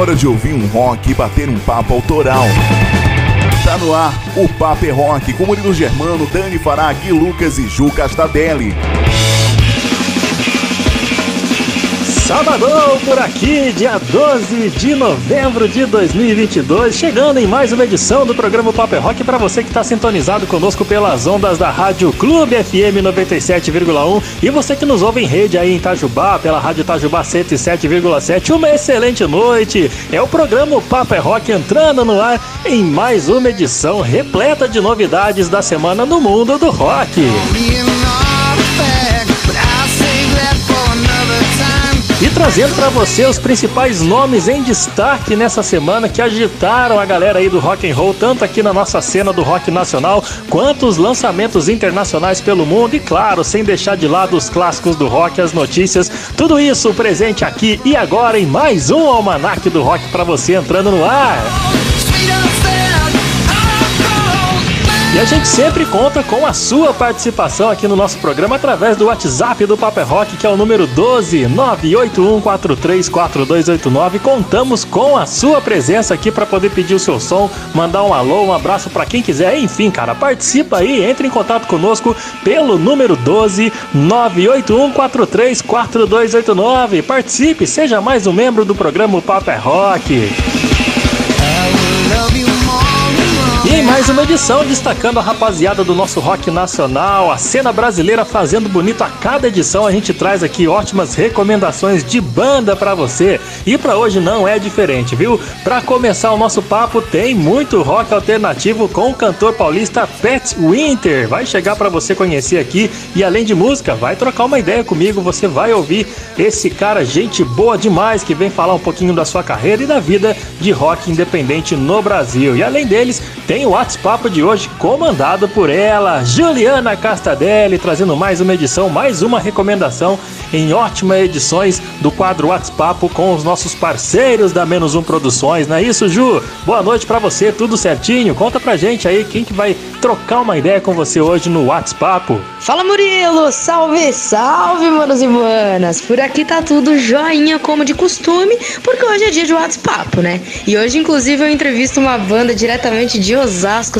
hora de ouvir um rock e bater um papo autoral. Tá no ar o Papo é Rock com Murilo Germano, Dani Fará, Gui Lucas e Ju Castadelli. Sabadão por aqui, dia 12 de novembro de 2022, chegando em mais uma edição do programa Paper Rock para você que está sintonizado conosco pelas ondas da Rádio Clube FM 97,1 e você que nos ouve em rede aí em Itajubá, pela Rádio Itajubá 107,7. Uma excelente noite. É o programa Paper Rock entrando no ar em mais uma edição repleta de novidades da semana no mundo do rock. Trazendo para você os principais nomes em destaque nessa semana que agitaram a galera aí do rock and roll, tanto aqui na nossa cena do rock nacional, quanto os lançamentos internacionais pelo mundo e claro, sem deixar de lado os clássicos do rock, as notícias, tudo isso presente aqui e agora em mais um almanac do rock para você entrando no ar. E a gente sempre conta com a sua participação aqui no nosso programa através do WhatsApp do Paper Rock, que é o número 12 981434289. Contamos com a sua presença aqui para poder pedir o seu som, mandar um alô, um abraço para quem quiser. Enfim, cara, participa aí, entre em contato conosco pelo número 12 981434289. Participe, seja mais um membro do programa Paper Rock. E mais uma edição, destacando a rapaziada do nosso rock nacional, a cena brasileira fazendo bonito a cada edição, a gente traz aqui ótimas recomendações de banda para você. E para hoje não é diferente, viu? Para começar o nosso papo, tem muito rock alternativo com o cantor paulista Pat Winter. Vai chegar para você conhecer aqui e além de música, vai trocar uma ideia comigo, você vai ouvir esse cara, gente boa demais, que vem falar um pouquinho da sua carreira e da vida de rock independente no Brasil. E além deles, tem o WhatsApp de hoje comandado por ela, Juliana Castadelli, trazendo mais uma edição, mais uma recomendação em ótimas edições do quadro WhatsApp com os nossos parceiros da Menos Um Produções, não é isso, Ju? Boa noite para você, tudo certinho? Conta pra gente aí quem que vai trocar uma ideia com você hoje no WhatsApp. Fala Murilo, salve, salve, manos e manas. Por aqui tá tudo joinha como de costume, porque hoje é dia de WhatsApp, né? E hoje inclusive eu entrevisto uma banda diretamente de Osasco,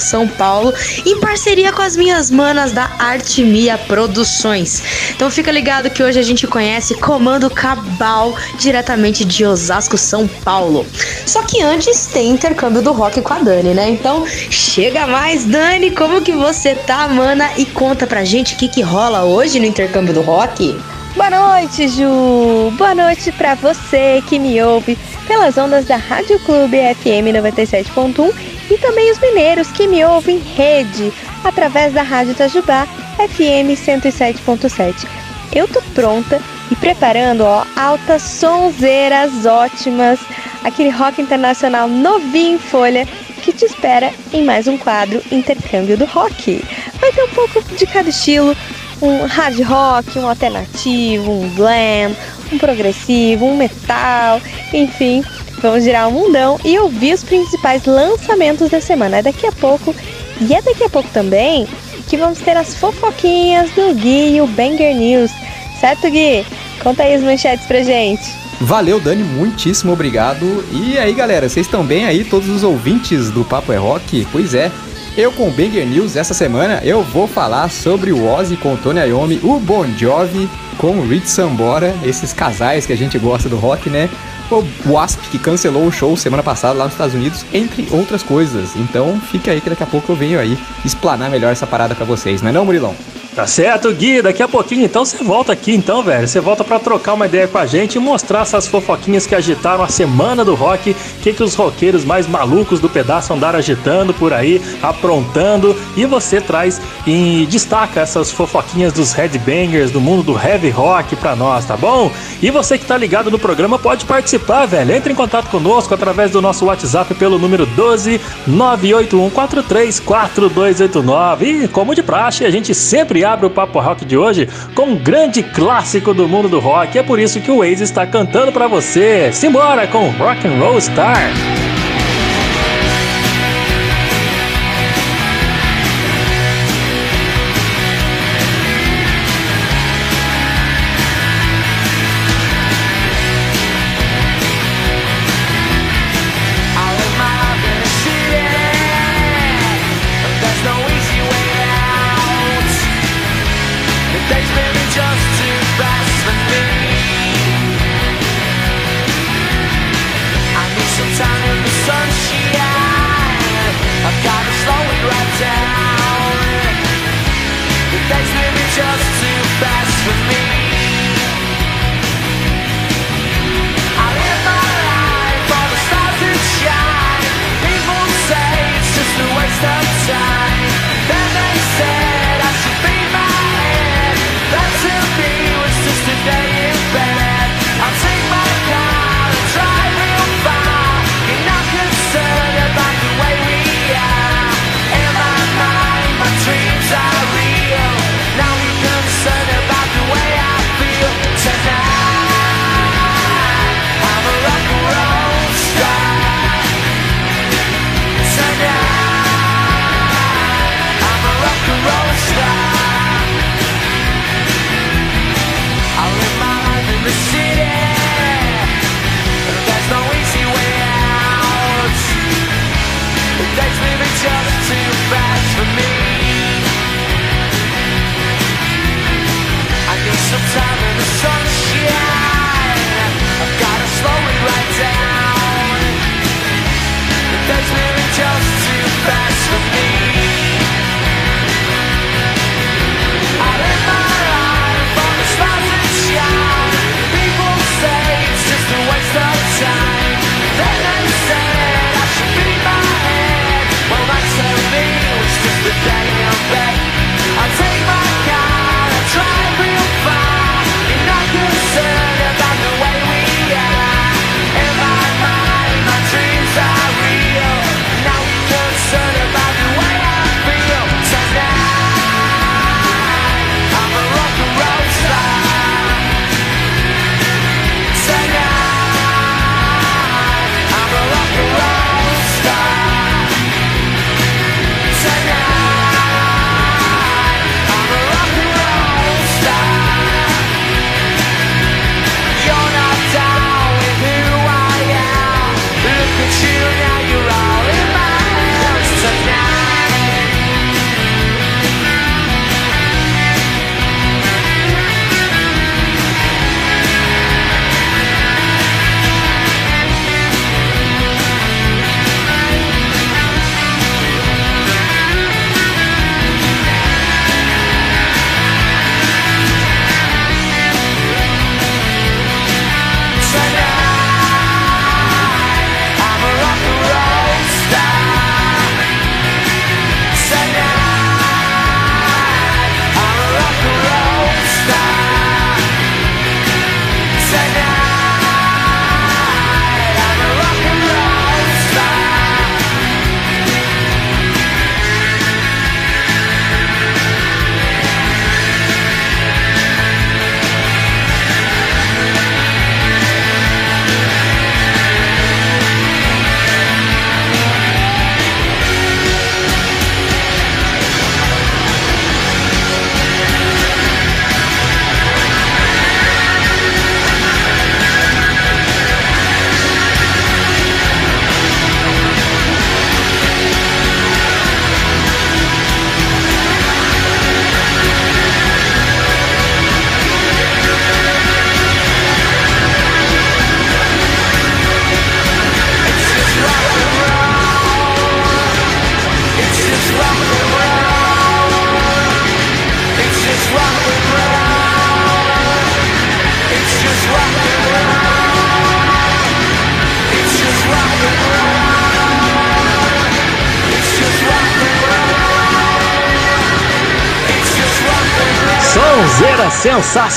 São Paulo, em parceria com as minhas manas da Artimia Produções. Então fica ligado que hoje a gente conhece Comando Cabal, diretamente de Osasco, São Paulo. Só que antes tem intercâmbio do rock com a Dani, né? Então chega mais, Dani, como que você tá, mana? E conta pra gente o que, que rola hoje no intercâmbio do rock. Boa noite, Ju! Boa noite para você que me ouve pelas ondas da Rádio Clube FM 97.1 e também os mineiros que me ouvem em rede através da Rádio Itajubá FM 107.7. Eu tô pronta e preparando, ó, altas sonzeiras ótimas, aquele rock internacional novinho em folha que te espera em mais um quadro Intercâmbio do Rock. Vai ter um pouco de cada estilo, um hard rock, um alternativo, um glam, um progressivo, um metal, enfim, vamos girar o mundão e ouvir os principais lançamentos da semana. É daqui a pouco, e é daqui a pouco também que vamos ter as fofoquinhas do Gui e o Banger News. Certo, Gui? Conta aí as manchetes pra gente. Valeu, Dani, muitíssimo obrigado. E aí, galera, vocês estão bem aí, todos os ouvintes do Papo é Rock? Pois é, eu com o Banger News essa semana eu vou falar sobre o Ozzy com o Tony Iommi, o Bon Jovi com o Rich Sambora, esses casais que a gente gosta do rock, né? O Wasp que cancelou o show semana passada lá nos Estados Unidos, entre outras coisas. Então fica aí que daqui a pouco eu venho aí explanar melhor essa parada para vocês, não é não, Murilão? Tá certo, Gui. Daqui a pouquinho, então, você volta aqui, então, velho. Você volta para trocar uma ideia com a gente e mostrar essas fofoquinhas que agitaram a semana do rock. O que, que os roqueiros mais malucos do pedaço andaram agitando por aí, aprontando. E você traz e destaca essas fofoquinhas dos headbangers do mundo do heavy rock pra nós, tá bom? E você que tá ligado no programa pode participar, velho. Entre em contato conosco através do nosso WhatsApp pelo número 12 981434289. E, como de praxe, a gente sempre abre o Papo Rock de hoje com um grande clássico do mundo do rock. É por isso que o Waze está cantando para você. Simbora com Rock and Roll Star.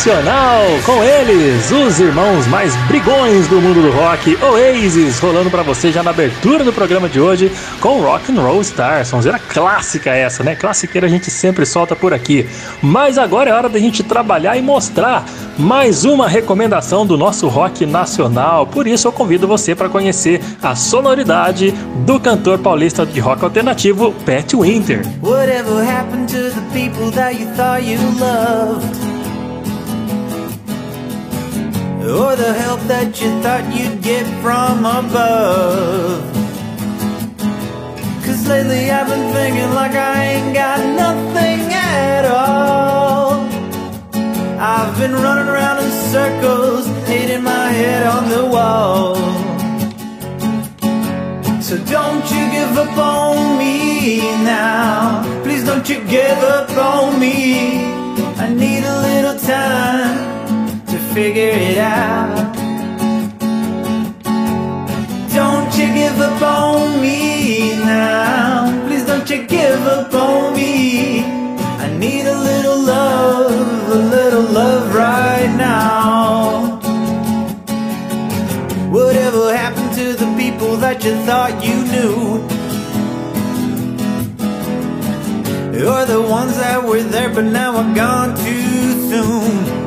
Sensacional com eles, os irmãos mais brigões do mundo do rock, Oasis, rolando para você já na abertura do programa de hoje com Rock and Roll Star. Sonzeira clássica essa, né? Classiqueira a gente sempre solta por aqui. Mas agora é hora da gente trabalhar e mostrar mais uma recomendação do nosso rock nacional. Por isso eu convido você para conhecer a sonoridade do cantor paulista de rock alternativo Pat Winter. Whatever happened to the people that you thought you loved? Or the help that you thought you'd get from above. Cause lately I've been thinking like I ain't got nothing at all. I've been running around in circles, hitting my head on the wall. So don't you give up on me now. Please don't you give up on me. I need a little time figure it out. Don't you give up on me now. Please don't you give up on me. I need a little love, a little love right now. Whatever happened to the people that you thought you knew? You're the ones that were there, but now are gone too soon.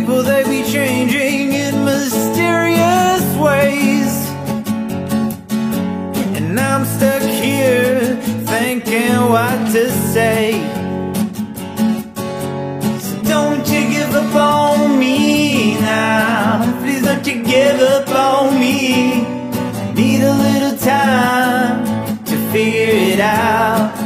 People, they be changing in mysterious ways. And I'm stuck here thinking what to say. So don't you give up on me now. Please don't you give up on me. Need a little time to figure it out.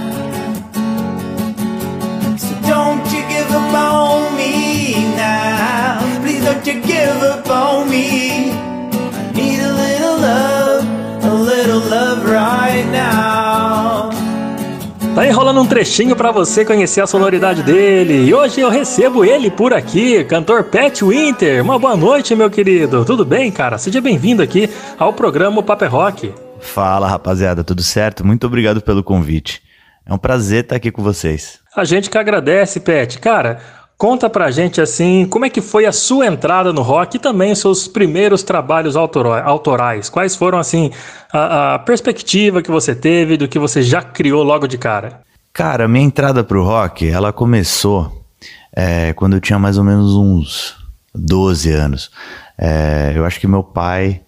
Trechinho para você conhecer a sonoridade dele. E hoje eu recebo ele por aqui, cantor Pat Winter. Uma boa noite, meu querido. Tudo bem, cara? Seja bem-vindo aqui ao programa Paper Rock. Fala, rapaziada, tudo certo? Muito obrigado pelo convite. É um prazer estar aqui com vocês. A gente que agradece, Pat. Cara, conta pra gente assim, como é que foi a sua entrada no rock e também os seus primeiros trabalhos autorais. Quais foram assim a, a perspectiva que você teve do que você já criou logo de cara? Cara, minha entrada pro rock, ela começou é, quando eu tinha mais ou menos uns 12 anos. É, eu acho que meu pai,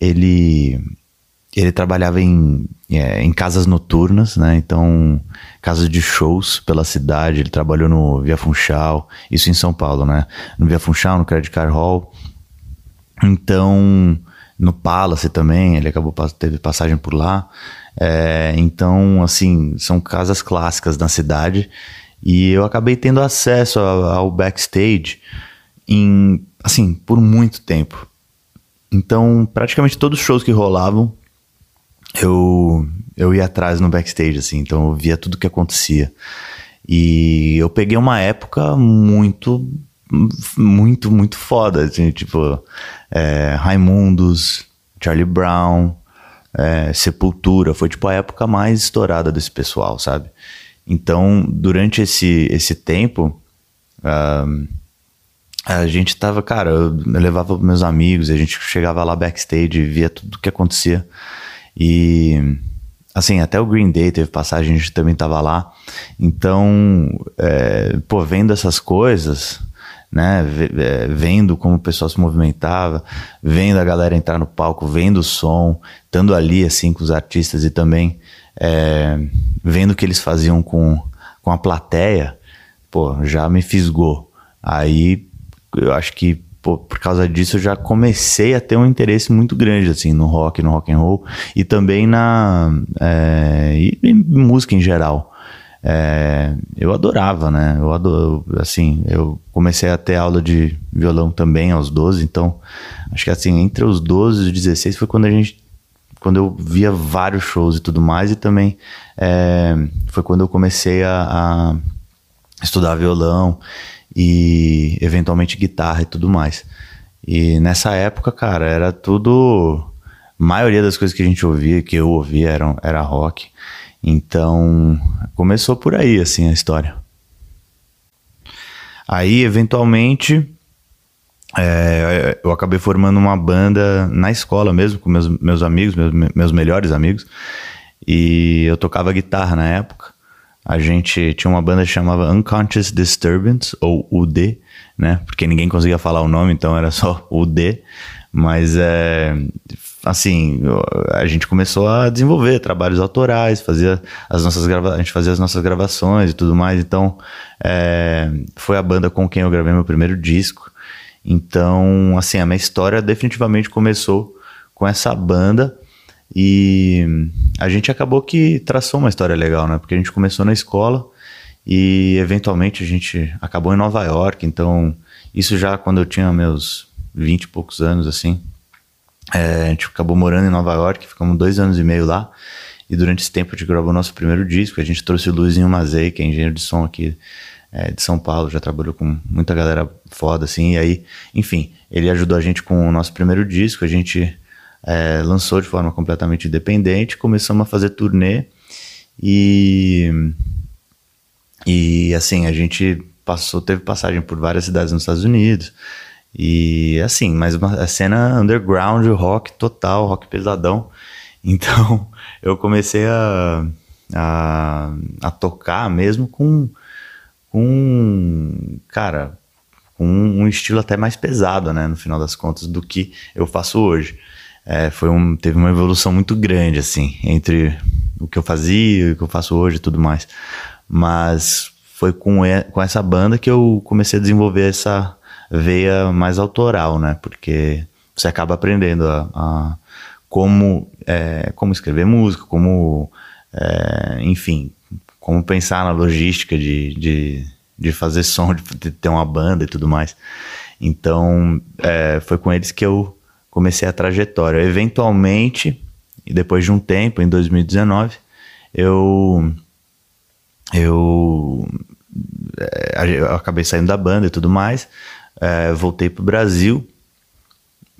ele ele trabalhava em, é, em casas noturnas, né? Então, casas de shows pela cidade. Ele trabalhou no Via Funchal, isso em São Paulo, né? No Via Funchal, no Credit Card Hall. Então, no Palace também, ele acabou teve passagem por lá. É, então, assim, são casas clássicas na cidade. E eu acabei tendo acesso ao, backstage em, assim, por muito tempo. Então, praticamente todos os shows que rolavam, eu, eu ia atrás no backstage, assim, então eu via tudo que acontecia. E eu peguei uma época muito, muito, muito foda, assim, tipo, é, Raimundos, Charlie Brown, é, Sepultura, foi tipo a época mais estourada desse pessoal, sabe? Então, durante esse, esse tempo, uh, a gente tava, cara, eu levava meus amigos, a gente chegava lá backstage e via tudo que acontecia. E assim, até o Green Day teve passagem, a gente também tava lá. Então, é, pô, vendo essas coisas, né, é, vendo como o pessoal se movimentava, vendo a galera entrar no palco, vendo o som, estando ali assim com os artistas e também é, vendo o que eles faziam com, com a plateia, pô, já me fisgou. Aí eu acho que pô, por causa disso eu já comecei a ter um interesse muito grande assim no rock, no rock and roll e também na é, e, e música em geral. É, eu adorava, né? Eu adoro, assim, eu comecei a ter aula de violão também aos 12, então acho que assim, entre os 12 e os 16 foi quando a gente quando eu via vários shows e tudo mais, e também é, foi quando eu comecei a, a estudar violão e eventualmente guitarra e tudo mais. E nessa época, cara, era tudo. A maioria das coisas que a gente ouvia, que eu ouvia, era, era rock. Então, começou por aí, assim, a história. Aí, eventualmente, é, eu acabei formando uma banda na escola mesmo, com meus, meus amigos, meus, meus melhores amigos. E eu tocava guitarra na época a gente tinha uma banda que chamava Unconscious Disturbance, ou UD, né? Porque ninguém conseguia falar o nome, então era só UD. Mas é. Assim, a gente começou a desenvolver trabalhos autorais, fazia as nossas grava a gente fazia as nossas gravações e tudo mais. Então, é, foi a banda com quem eu gravei meu primeiro disco. Então, assim, a minha história definitivamente começou com essa banda. E a gente acabou que traçou uma história legal, né? Porque a gente começou na escola e eventualmente a gente acabou em Nova York. Então, isso já quando eu tinha meus 20 e poucos anos, assim. É, a gente acabou morando em Nova York, ficamos dois anos e meio lá. E durante esse tempo a gente gravou nosso primeiro disco. A gente trouxe o Luizinho Mazei, que é engenheiro de som aqui é, de São Paulo, já trabalhou com muita galera foda, assim. E aí, enfim, ele ajudou a gente com o nosso primeiro disco. A gente é, lançou de forma completamente independente, começamos a fazer turnê. E, e assim, a gente passou, teve passagem por várias cidades nos Estados Unidos. E assim, mas uma cena underground, rock total, rock pesadão. Então eu comecei a, a, a tocar mesmo com, com, cara, com um estilo até mais pesado, né, no final das contas, do que eu faço hoje. É, foi um, teve uma evolução muito grande, assim, entre o que eu fazia e o que eu faço hoje e tudo mais. Mas foi com, e, com essa banda que eu comecei a desenvolver essa veia mais autoral, né? Porque você acaba aprendendo a, a como, é, como escrever música, como, é, enfim, como pensar na logística de, de, de fazer som, de, ter uma banda e tudo mais. Então, é, foi com eles que eu comecei a trajetória. Eventualmente, e depois de um tempo, em 2019, eu eu, é, eu acabei saindo da banda e tudo mais, é, voltei pro Brasil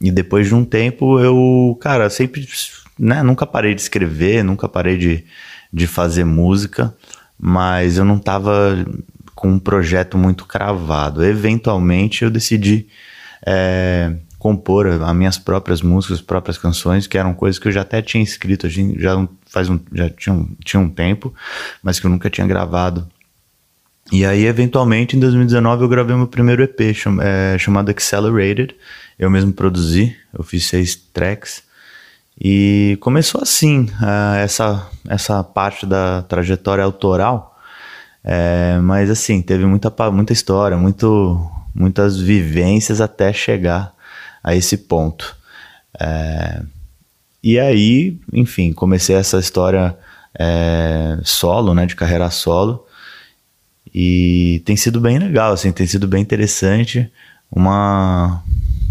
e depois de um tempo eu, cara, sempre, né, nunca parei de escrever, nunca parei de, de fazer música, mas eu não tava com um projeto muito cravado. Eventualmente eu decidi é, compor as minhas próprias músicas, as próprias canções, que eram coisas que eu já até tinha escrito, já faz um, já tinha tinha um tempo, mas que eu nunca tinha gravado. E aí, eventualmente, em 2019, eu gravei meu primeiro EP, cham, é, chamado Accelerated. Eu mesmo produzi, eu fiz seis tracks. E começou assim, uh, essa, essa parte da trajetória autoral. É, mas assim, teve muita, muita história, muito, muitas vivências até chegar a esse ponto. É, e aí, enfim, comecei essa história é, solo, né, de carreira solo, e tem sido bem legal, assim, tem sido bem interessante, uma,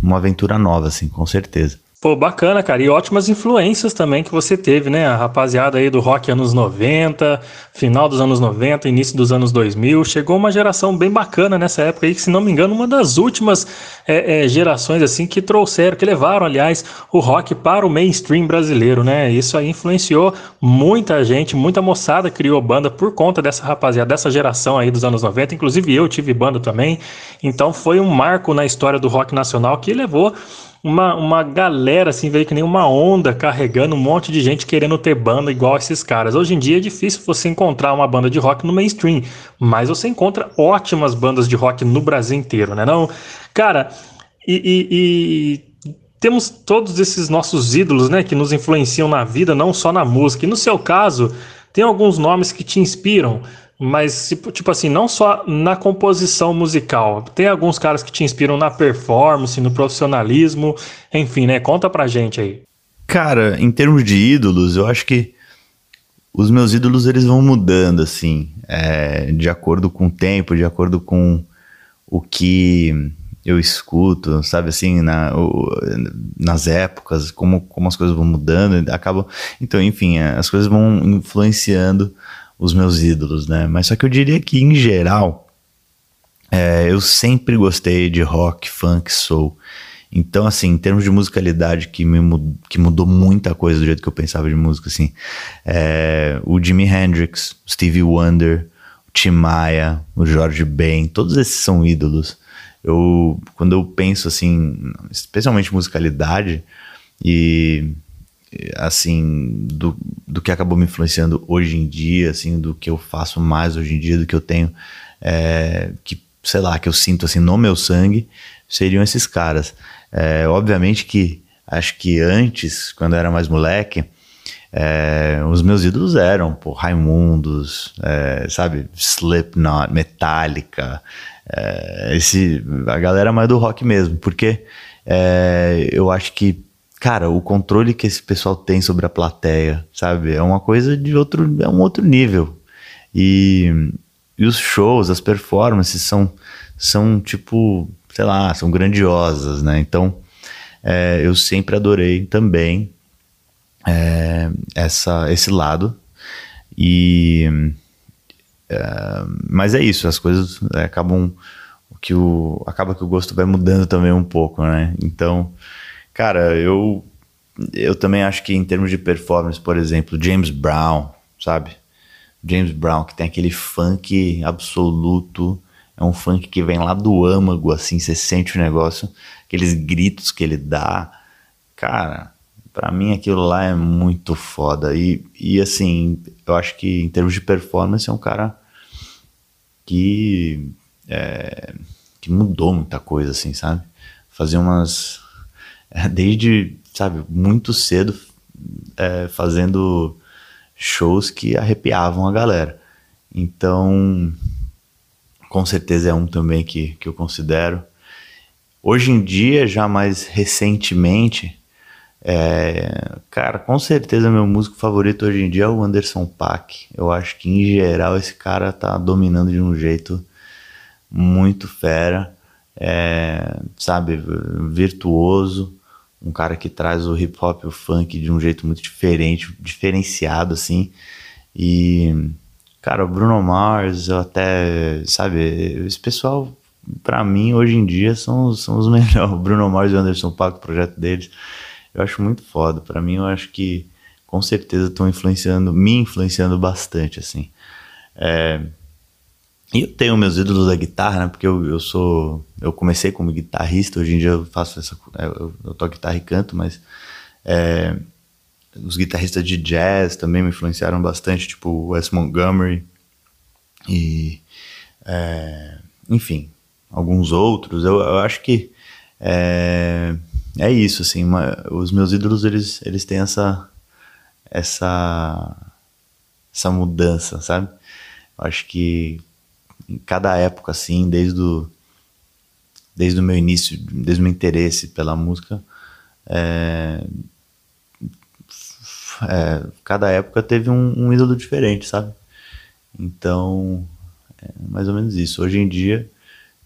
uma aventura nova, assim, com certeza. Pô, bacana, cara. E ótimas influências também que você teve, né? A rapaziada aí do rock anos 90, final dos anos 90, início dos anos 2000. Chegou uma geração bem bacana nessa época aí, que se não me engano, uma das últimas é, é, gerações, assim, que trouxeram, que levaram, aliás, o rock para o mainstream brasileiro, né? Isso aí influenciou muita gente, muita moçada criou banda por conta dessa rapaziada, dessa geração aí dos anos 90. Inclusive eu tive banda também. Então foi um marco na história do rock nacional que levou uma, uma galera, assim, veio que nem uma onda carregando um monte de gente querendo ter banda igual esses caras. Hoje em dia é difícil você encontrar uma banda de rock no mainstream, mas você encontra ótimas bandas de rock no Brasil inteiro, né? Não, cara, e, e, e temos todos esses nossos ídolos, né, que nos influenciam na vida, não só na música. E no seu caso, tem alguns nomes que te inspiram. Mas, tipo, assim, não só na composição musical. Tem alguns caras que te inspiram na performance, no profissionalismo, enfim, né? Conta pra gente aí. Cara, em termos de ídolos, eu acho que os meus ídolos eles vão mudando, assim, é, de acordo com o tempo, de acordo com o que eu escuto, sabe assim, na, o, nas épocas, como, como as coisas vão mudando, acabam. Então, enfim, é, as coisas vão influenciando os meus ídolos, né? Mas só que eu diria que, em geral, é, eu sempre gostei de rock, funk, soul. Então, assim, em termos de musicalidade, que, me mudou, que mudou muita coisa do jeito que eu pensava de música, assim, é, o Jimi Hendrix, Stevie Wonder, o Tim Maia, o George Ben, todos esses são ídolos. Eu, quando eu penso, assim, especialmente musicalidade, e assim, do, do que acabou me influenciando hoje em dia, assim, do que eu faço mais hoje em dia, do que eu tenho, é, que, sei lá, que eu sinto, assim, no meu sangue, seriam esses caras. É, obviamente que, acho que antes, quando eu era mais moleque, é, os meus ídolos eram, pô, Raimundos, é, sabe, Slipknot, Metallica, é, esse, a galera mais do rock mesmo, porque é, eu acho que cara, o controle que esse pessoal tem sobre a plateia, sabe? É uma coisa de outro, é um outro nível. E, e os shows, as performances são, são tipo, sei lá, são grandiosas, né? Então, é, eu sempre adorei também é, essa, esse lado. E. é, mas é isso, as coisas é, acabam. Que o, acaba que o gosto vai mudando também um pouco, né? Então, cara, eu, eu também acho que em termos de performance, por exemplo, James Brown, sabe? James Brown, que tem aquele funk absoluto, é um funk que vem lá do âmago, assim, você sente o negócio, aqueles gritos que ele dá. Cara, para mim aquilo lá é muito foda. E, e assim, eu acho que em termos de performance é um cara que, é, que mudou muita coisa, assim, sabe? Fazer umas. Desde, sabe, muito cedo é, fazendo shows que arrepiavam a galera. Então, com certeza é um também que, que eu considero. Hoje em dia, já mais recentemente, é, cara, com certeza meu músico favorito hoje em dia é o Anderson Paak. Eu acho que em geral esse cara tá dominando de um jeito muito fera, é, sabe, virtuoso, um cara que traz o hip hop e o funk de um jeito muito diferente, diferenciado assim. E cara, o Bruno Mars, eu até, sabe, esse pessoal para mim hoje em dia são, são os melhores. O Bruno Mars e o Anderson Paak, o projeto deles eu acho muito foda. Para mim, eu acho que com certeza estão influenciando, me influenciando bastante, assim. É, e eu tenho meus ídolos da guitarra, né? Porque eu, eu sou. Eu comecei como guitarrista, hoje em dia eu faço essa. É, eu, eu toco guitarra e canto, mas. É, os guitarristas de jazz também me influenciaram bastante, tipo Wes Montgomery e. É, enfim, alguns outros. Eu, eu acho que. É, é isso, assim, uma, os meus ídolos, eles, eles têm essa, essa, essa mudança, sabe? Eu acho que em cada época, assim, desde o, desde o meu início, desde o meu interesse pela música, é, é, cada época teve um, um, ídolo diferente, sabe? Então, é mais ou menos isso. Hoje em dia,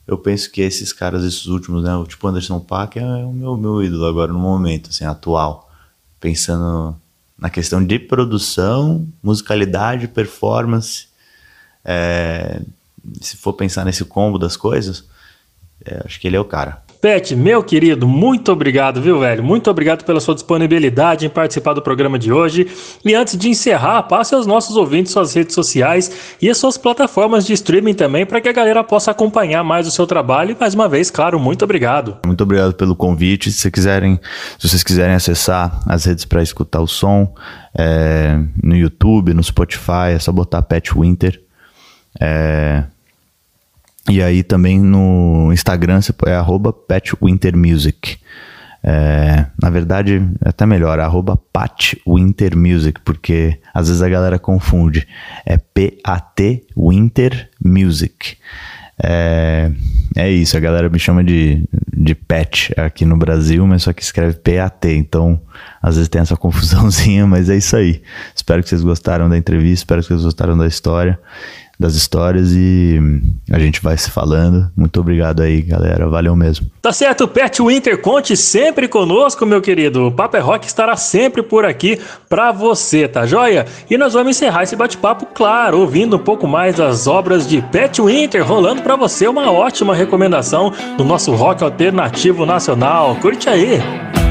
eu penso que esses caras, esses últimos, né, o tipo Anderson Paak é o meu, meu ídolo agora no momento, assim, atual. Pensando na questão de produção, musicalidade, performance. É, se for pensar nesse combo das coisas, é, acho que ele é o cara. Pet, meu querido, muito obrigado, viu, velho? Muito obrigado pela sua disponibilidade em participar do programa de hoje. E antes de encerrar, passe aos nossos ouvintes suas redes sociais e as suas plataformas de streaming também, para que a galera possa acompanhar mais o seu trabalho. E mais uma vez, claro, muito obrigado. Muito obrigado pelo convite. Se, quiserem, se vocês quiserem acessar as redes para escutar o som, é, no YouTube, no Spotify, é só botar Pet Winter. É, e aí também no Instagram é arroba patwintermusic. É, na verdade, é até melhor, arroba patwintermusic, porque às vezes a galera confunde. É P-A-T Winter Music. É, é isso, a galera me chama de, de Pat aqui no Brasil, mas só que escreve P-A-T, então às vezes tem essa confusãozinha, mas é isso aí. Espero que vocês gostaram da entrevista, espero que vocês gostaram da história das histórias e a gente vai se falando. Muito obrigado aí, galera. Valeu mesmo. Tá certo, Pet Winter, conte sempre conosco, meu querido. O Papo é Rock estará sempre por aqui pra você, tá joia? E nós vamos encerrar esse bate-papo, claro, ouvindo um pouco mais das obras de Pet Winter, rolando para você uma ótima recomendação do nosso rock alternativo nacional. Curte aí!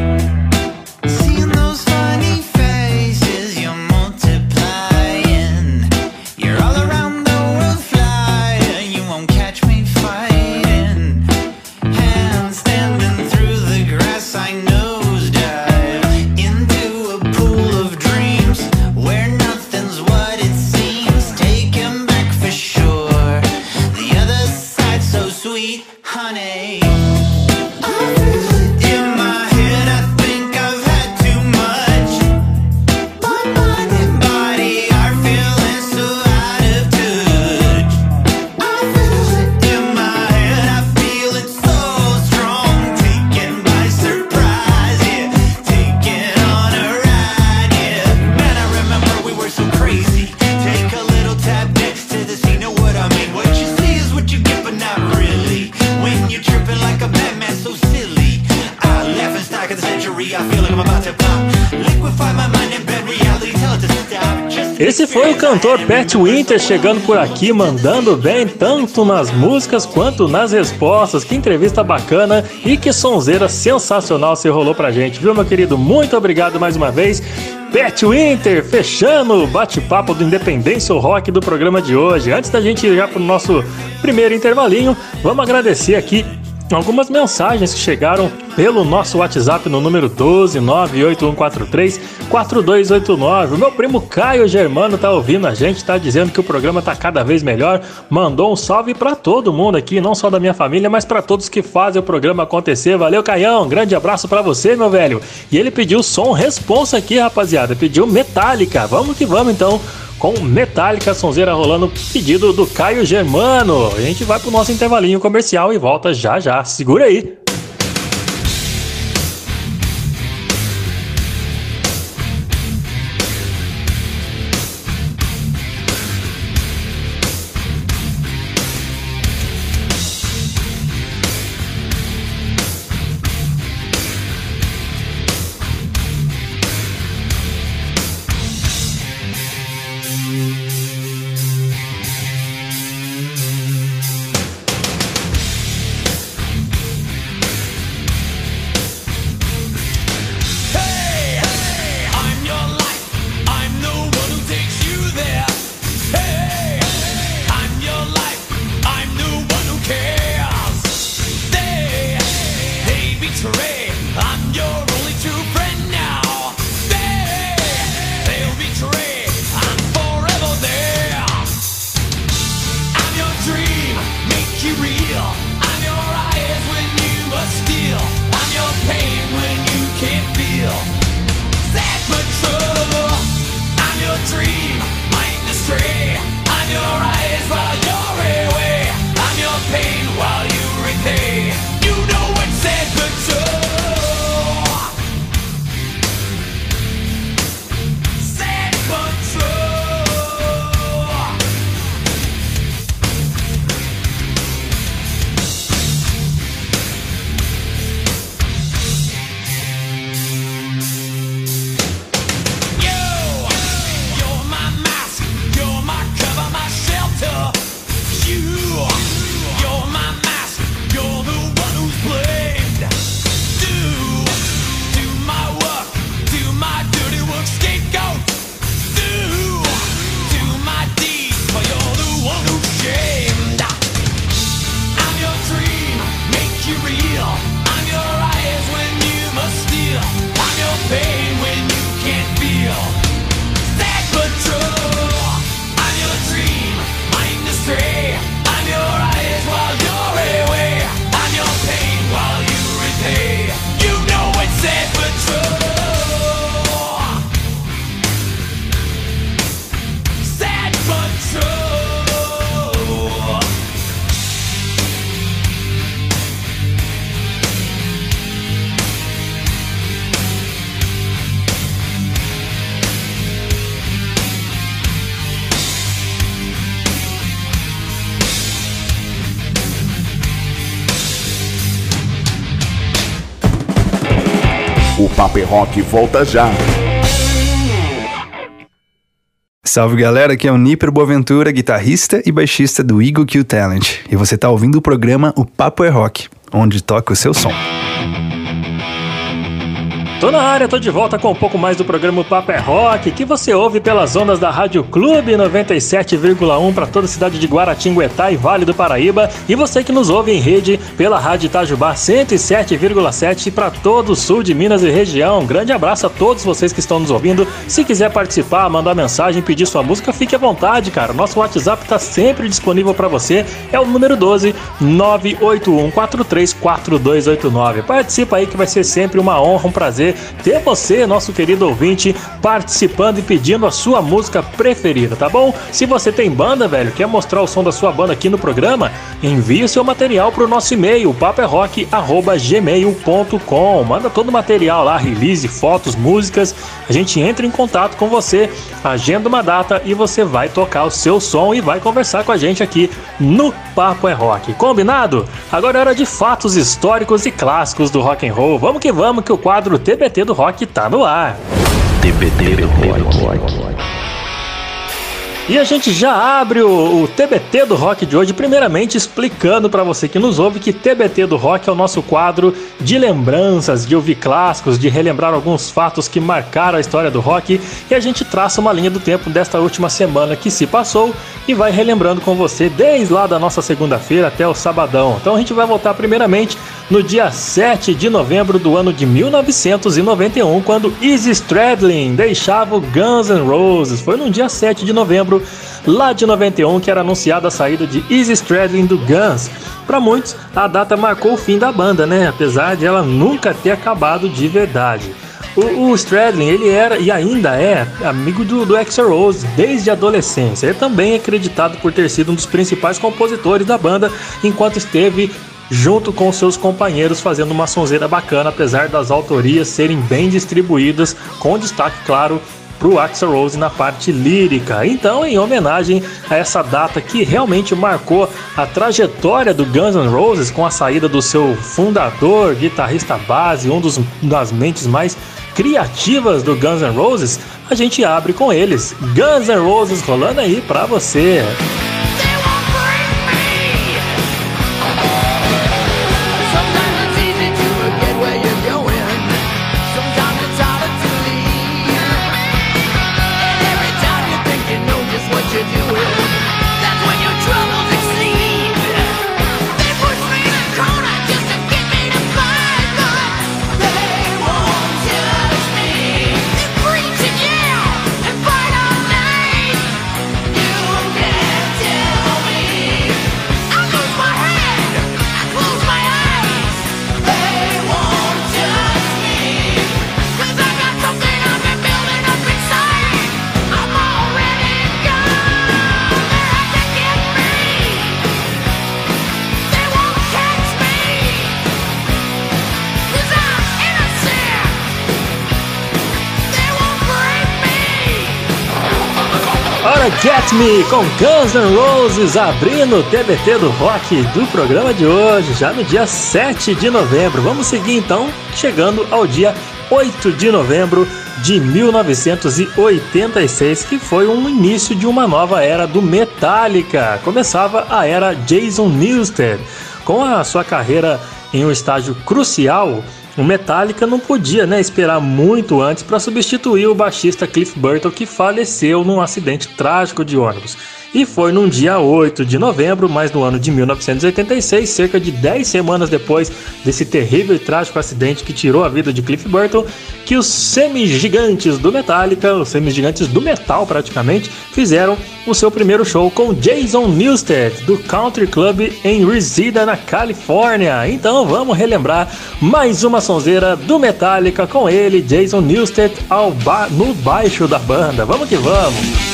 Esse foi o cantor Pat Winter chegando por aqui, mandando bem tanto nas músicas quanto nas respostas. Que entrevista bacana e que sonzeira sensacional você rolou pra gente, viu, meu querido? Muito obrigado mais uma vez. Pat Winter, fechando o bate-papo do Independência Rock do programa de hoje. Antes da gente ir já pro nosso primeiro intervalinho, vamos agradecer aqui algumas mensagens que chegaram pelo nosso WhatsApp no número 12981434289. O meu primo Caio Germano tá ouvindo a gente, tá dizendo que o programa tá cada vez melhor. Mandou um salve para todo mundo aqui, não só da minha família, mas para todos que fazem o programa acontecer. Valeu, Caião. Grande abraço para você, meu velho. E ele pediu som responsa aqui, rapaziada. Pediu Metallica. Vamos que vamos então com Metallica Sonzeira rolando pedido do Caio Germano. A gente vai pro nosso intervalinho comercial e volta já já. Segura aí. Rock volta já. Salve galera, aqui é o Niper Boaventura, guitarrista e baixista do Eagle Kill Talent. E você está ouvindo o programa O Papo é Rock, onde toca o seu som. Tô na área, tô de volta com um pouco mais do programa Papo é Rock, que você ouve pelas ondas da Rádio Clube 97,1 para toda a cidade de Guaratinguetá e Vale do Paraíba, e você que nos ouve em rede pela Rádio Itajubá 107,7 para todo o sul de Minas e região. Um grande abraço a todos vocês que estão nos ouvindo. Se quiser participar, mandar mensagem, pedir sua música, fique à vontade, cara. Nosso WhatsApp tá sempre disponível para você. É o número 12 981434289. Participa aí que vai ser sempre uma honra, um prazer ter você, nosso querido ouvinte, participando e pedindo a sua música preferida, tá bom? Se você tem banda, velho, quer mostrar o som da sua banda aqui no programa, envie o seu material pro nosso e-mail, paperrock.gmail.com. Manda todo o material lá, release, fotos, músicas. A gente entra em contato com você, agenda uma data e você vai tocar o seu som e vai conversar com a gente aqui no Papo é Rock. Combinado? Agora é hora de fatos históricos e clássicos do rock and roll. Vamos que vamos que o quadro TBT do rock tá no ar. TBT do Rock. E a gente já abre o, o, TBT do Rock de hoje, primeiramente explicando para você que nos ouve que TBT do Rock é o nosso quadro de lembranças, de ouvir clássicos, de relembrar alguns fatos que marcaram a história do rock e a gente traça uma linha do tempo desta última semana que se passou e vai relembrando com você desde lá da nossa segunda-feira até o sabadão. Então a gente vai voltar primeiramente no dia 7 de novembro do ano de 1991, quando Izzy Stradlin deixava o Guns N' Roses. Foi no dia 7 de novembro lá de 91 que era anunciada a saída de Izzy Stradlin do Guns. Para muitos, a data marcou o fim da banda, né? Apesar de ela nunca ter acabado de verdade. O, o Stradlin, ele era e ainda é amigo do, do Axl Rose desde a adolescência. Ele também é acreditado por ter sido um dos principais compositores da banda enquanto esteve junto com seus companheiros fazendo uma sonzeira bacana, apesar das autorias serem bem distribuídas, com destaque, claro, para o Axel Rose na parte lírica. Então, em homenagem a essa data que realmente marcou a trajetória do Guns N' Roses com a saída do seu fundador, guitarrista base, um dos, das mentes mais criativas do Guns N' Roses, a gente abre com eles. Guns N' Roses rolando aí para você. Get Me com Guns N' Roses abrindo o TBT do rock do programa de hoje, já no dia 7 de novembro. Vamos seguir então, chegando ao dia 8 de novembro de 1986, que foi um início de uma nova era do Metallica. Começava a era Jason Newsted, com a sua carreira em um estágio crucial o Metallica não podia né, esperar muito antes para substituir o baixista Cliff Burton que faleceu num acidente trágico de ônibus. E foi num dia 8 de novembro, mas no ano de 1986, cerca de 10 semanas depois desse terrível e trágico acidente que tirou a vida de Cliff Burton, que os semi-gigantes do Metallica, os semi-gigantes do metal praticamente, fizeram o seu primeiro show com Jason Newsted, do Country Club em Reseda, na Califórnia. Então vamos relembrar mais uma sonzeira do Metallica com ele, Jason Newsted, ao ba no baixo da banda. Vamos que vamos!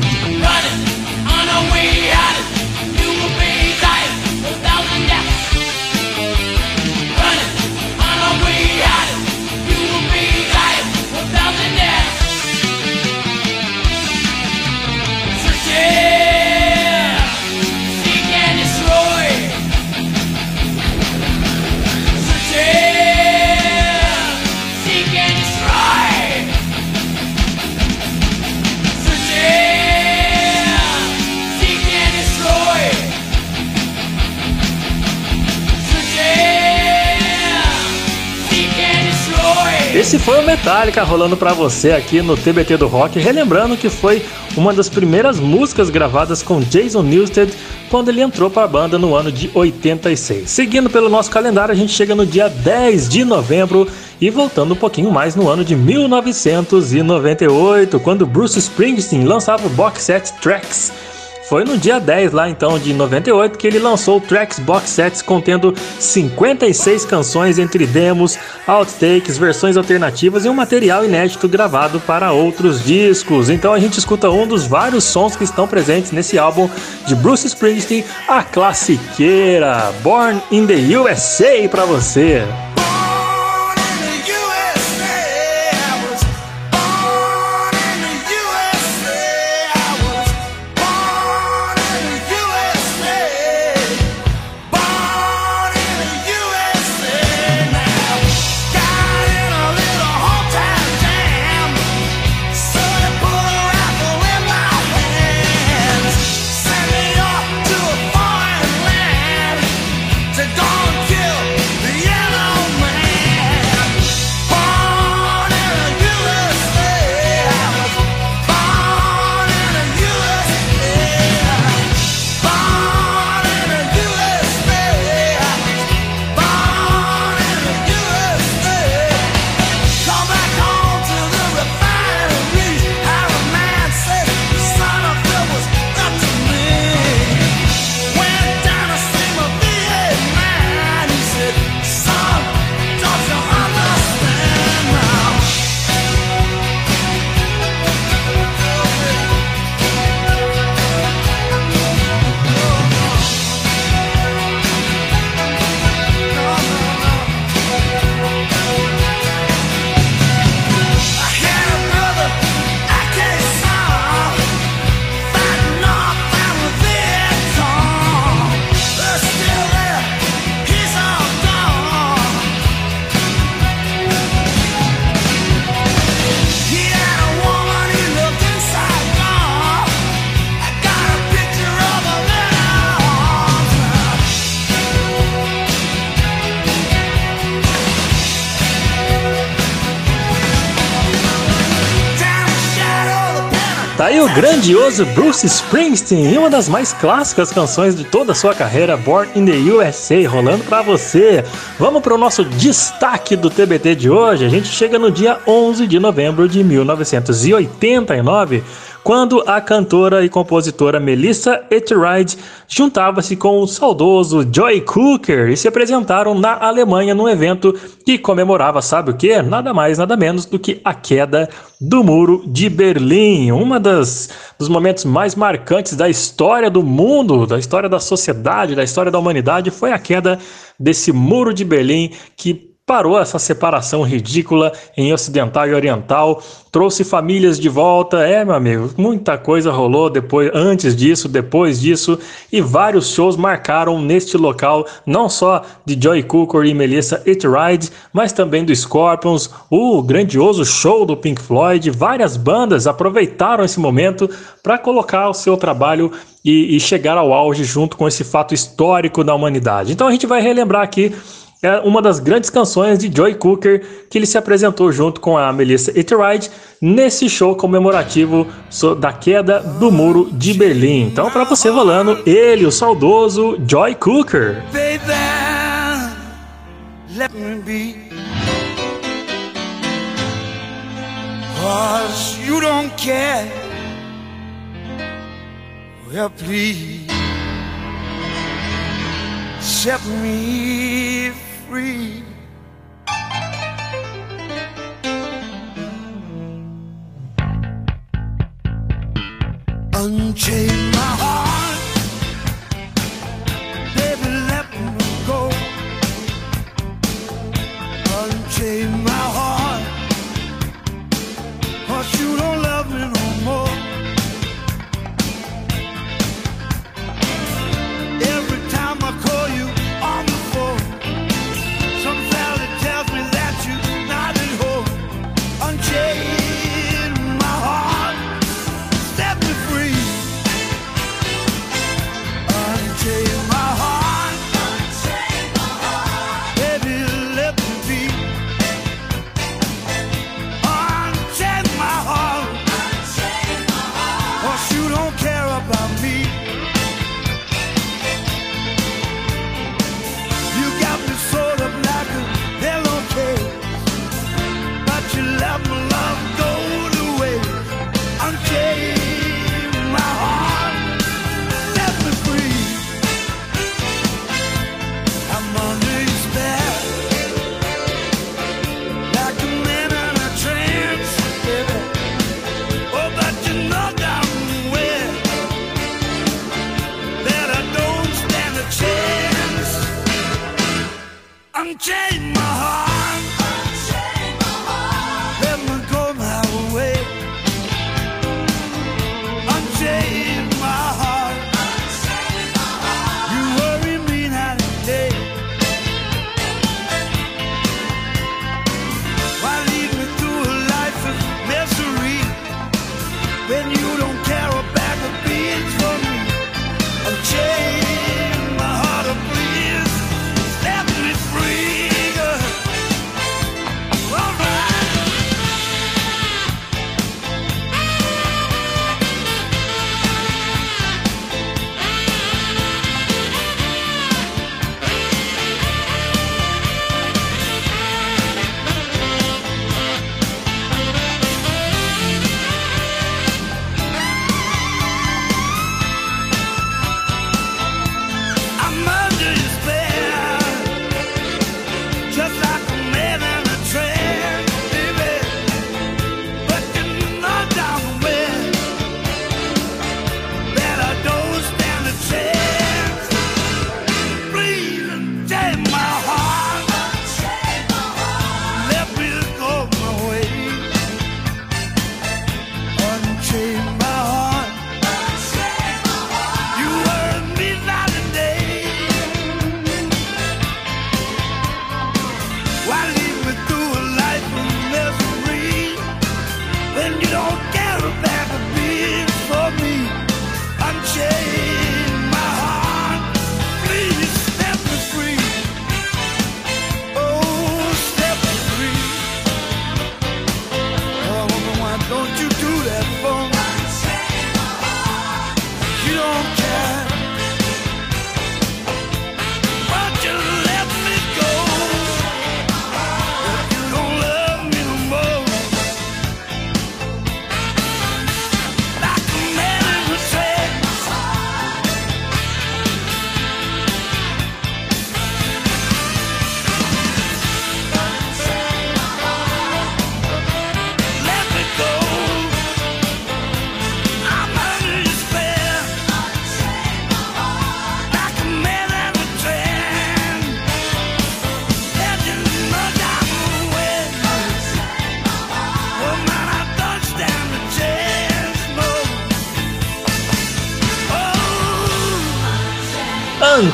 Esse foi o Metallica rolando para você aqui no TBT do Rock, relembrando que foi uma das primeiras músicas gravadas com Jason Newsted quando ele entrou para a banda no ano de 86. Seguindo pelo nosso calendário, a gente chega no dia 10 de novembro e voltando um pouquinho mais no ano de 1998, quando Bruce Springsteen lançava o box set Tracks foi no dia 10 lá então de 98 que ele lançou Tracks Box Sets contendo 56 canções entre demos, outtakes, versões alternativas e um material inédito gravado para outros discos. Então a gente escuta um dos vários sons que estão presentes nesse álbum de Bruce Springsteen, a classiqueira Born in the USA para você. Grandioso Bruce Springsteen e uma das mais clássicas canções de toda a sua carreira, Born in the USA, rolando para você. Vamos para o nosso destaque do TBT de hoje. A gente chega no dia 11 de novembro de 1989 quando a cantora e compositora Melissa Etheridge juntava-se com o saudoso Joy Cooker e se apresentaram na Alemanha num evento que comemorava, sabe o que? Nada mais, nada menos do que a queda do Muro de Berlim, uma das dos momentos mais marcantes da história do mundo, da história da sociedade, da história da humanidade, foi a queda desse Muro de Berlim que parou essa separação ridícula em ocidental e oriental, trouxe famílias de volta, é, meu amigo, muita coisa rolou depois, antes disso, depois disso, e vários shows marcaram neste local, não só de Joy Cooker e Melissa Etheridge, mas também do Scorpions, o grandioso show do Pink Floyd, várias bandas aproveitaram esse momento para colocar o seu trabalho e, e chegar ao auge junto com esse fato histórico da humanidade. Então a gente vai relembrar aqui é uma das grandes canções de Joy Cooker que ele se apresentou junto com a Melissa Etheridge nesse show comemorativo da queda do muro de Berlim. Então, para você rolando, ele, o saudoso Joy Cooker. free. Unchain my heart.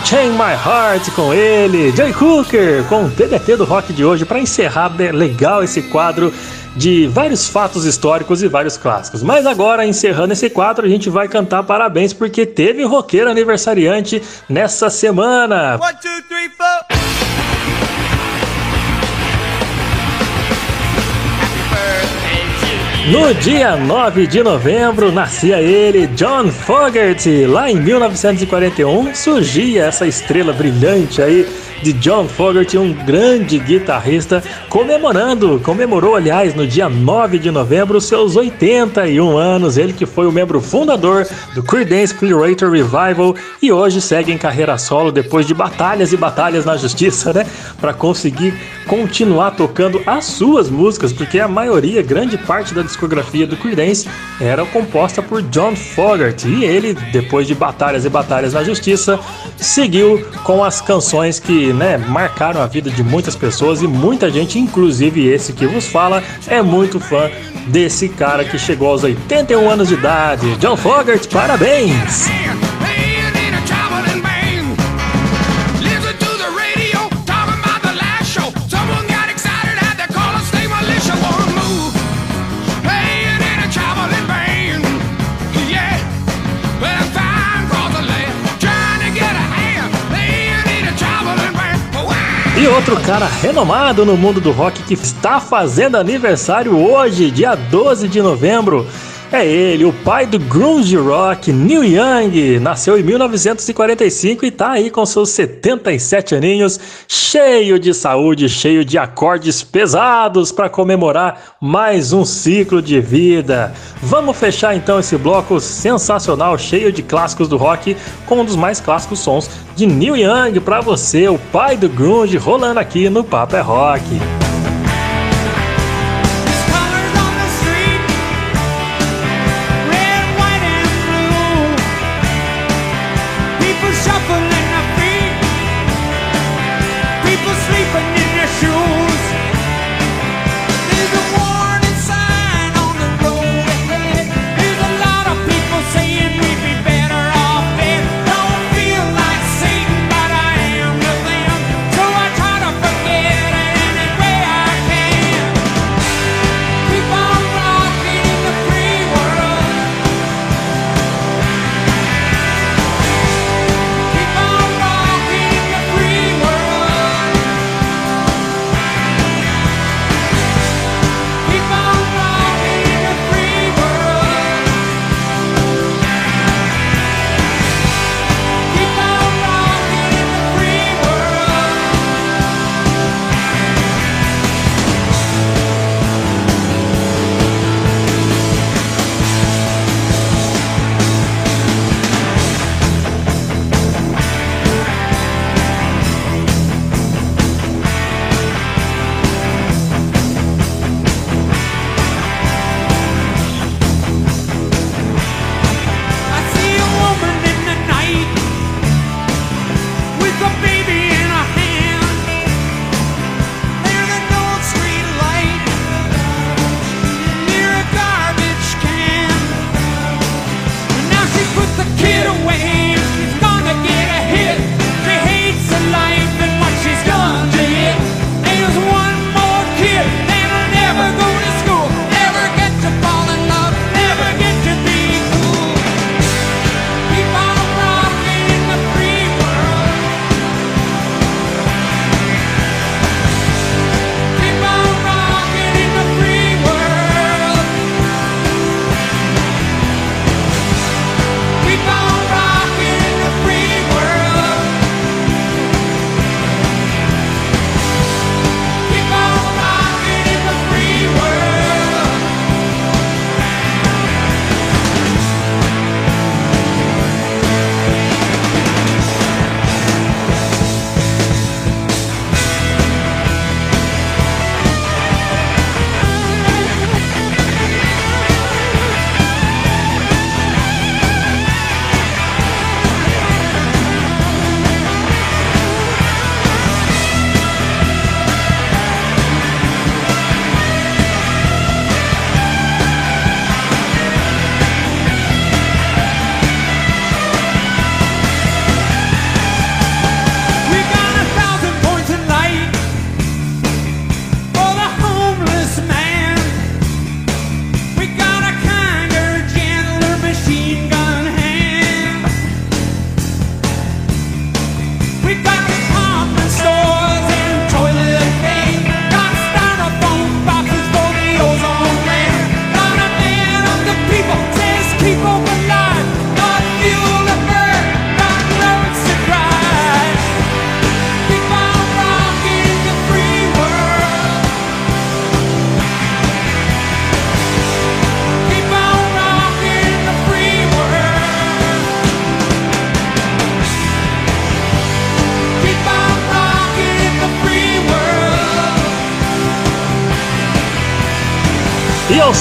Unchain My Heart com ele, Jay Cooker com o TBT do rock de hoje para encerrar legal esse quadro de vários fatos históricos e vários clássicos. Mas agora, encerrando esse quadro, a gente vai cantar parabéns porque teve roqueiro aniversariante nessa semana. One, two, No dia 9 de novembro, nascia ele, John Fogerty. Lá em 1941, surgia essa estrela brilhante aí de John Fogerty, um grande guitarrista, comemorando, comemorou, aliás, no dia 9 de novembro, seus 81 anos. Ele que foi o membro fundador do Creedence Clearwater Revival e hoje segue em carreira solo depois de batalhas e batalhas na justiça, né? Para conseguir continuar tocando as suas músicas, porque a maioria, grande parte da discografia do Creedence era composta por John Fogerty. E ele, depois de batalhas e batalhas na justiça, seguiu com as canções que né, marcaram a vida de muitas pessoas e muita gente, inclusive esse que vos fala, é muito fã desse cara que chegou aos 81 anos de idade. John Fogerty, parabéns! E outro cara renomado no mundo do rock que está fazendo aniversário hoje, dia 12 de novembro, é ele, o pai do grunge rock, Neil Young, nasceu em 1945 e tá aí com seus 77 aninhos, cheio de saúde, cheio de acordes pesados para comemorar mais um ciclo de vida. Vamos fechar então esse bloco sensacional, cheio de clássicos do rock, com um dos mais clássicos sons de Neil Young para você, o pai do grunge, rolando aqui no Papo é Rock.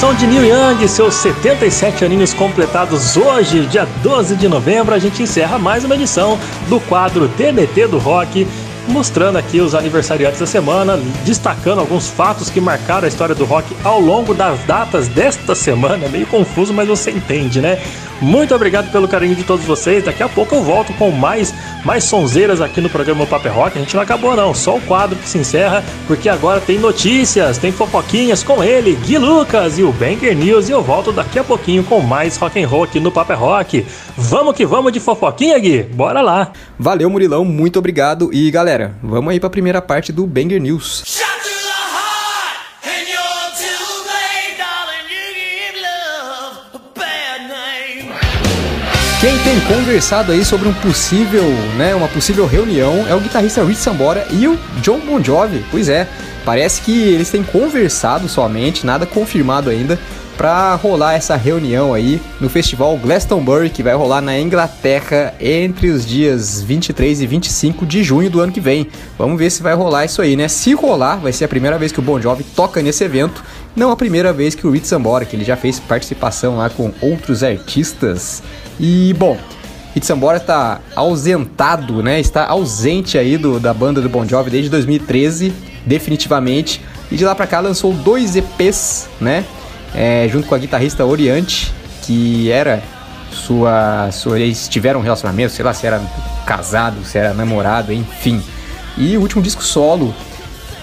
Som de Neil Young, seus 77 aninhos completados hoje, dia 12 de novembro, a gente encerra mais uma edição do quadro TBT do Rock, mostrando aqui os aniversariantes da semana, destacando alguns fatos que marcaram a história do rock ao longo das datas desta semana. É meio confuso, mas você entende, né? Muito obrigado pelo carinho de todos vocês. Daqui a pouco eu volto com mais mais sonzeiras aqui no programa Paper Rock. A gente não acabou não, só o quadro que se encerra, porque agora tem notícias, tem fofoquinhas com ele, Gui Lucas e o Banger News e eu volto daqui a pouquinho com mais rock and roll aqui no Paper Rock. Vamos que vamos de fofoquinha, Gui. Bora lá. Valeu, Murilão, muito obrigado. E galera, vamos aí para a primeira parte do Banger News. Quem tem conversado aí sobre um possível, né, uma possível reunião é o guitarrista Rich Sambora e o John Bon Jovi. Pois é, parece que eles têm conversado somente, nada confirmado ainda, para rolar essa reunião aí no festival Glastonbury que vai rolar na Inglaterra entre os dias 23 e 25 de junho do ano que vem. Vamos ver se vai rolar isso aí, né? Se rolar, vai ser a primeira vez que o Bon Jovi toca nesse evento, não a primeira vez que o Rich Sambora, que ele já fez participação lá com outros artistas e, bom, Sambora está ausentado, né? Está ausente aí do, da banda do Bon Jovi desde 2013, definitivamente. E de lá para cá lançou dois EPs, né? É, junto com a guitarrista Oriante, que era sua, sua. Eles tiveram um relacionamento, sei lá se era casado, se era namorado, enfim. E o último disco solo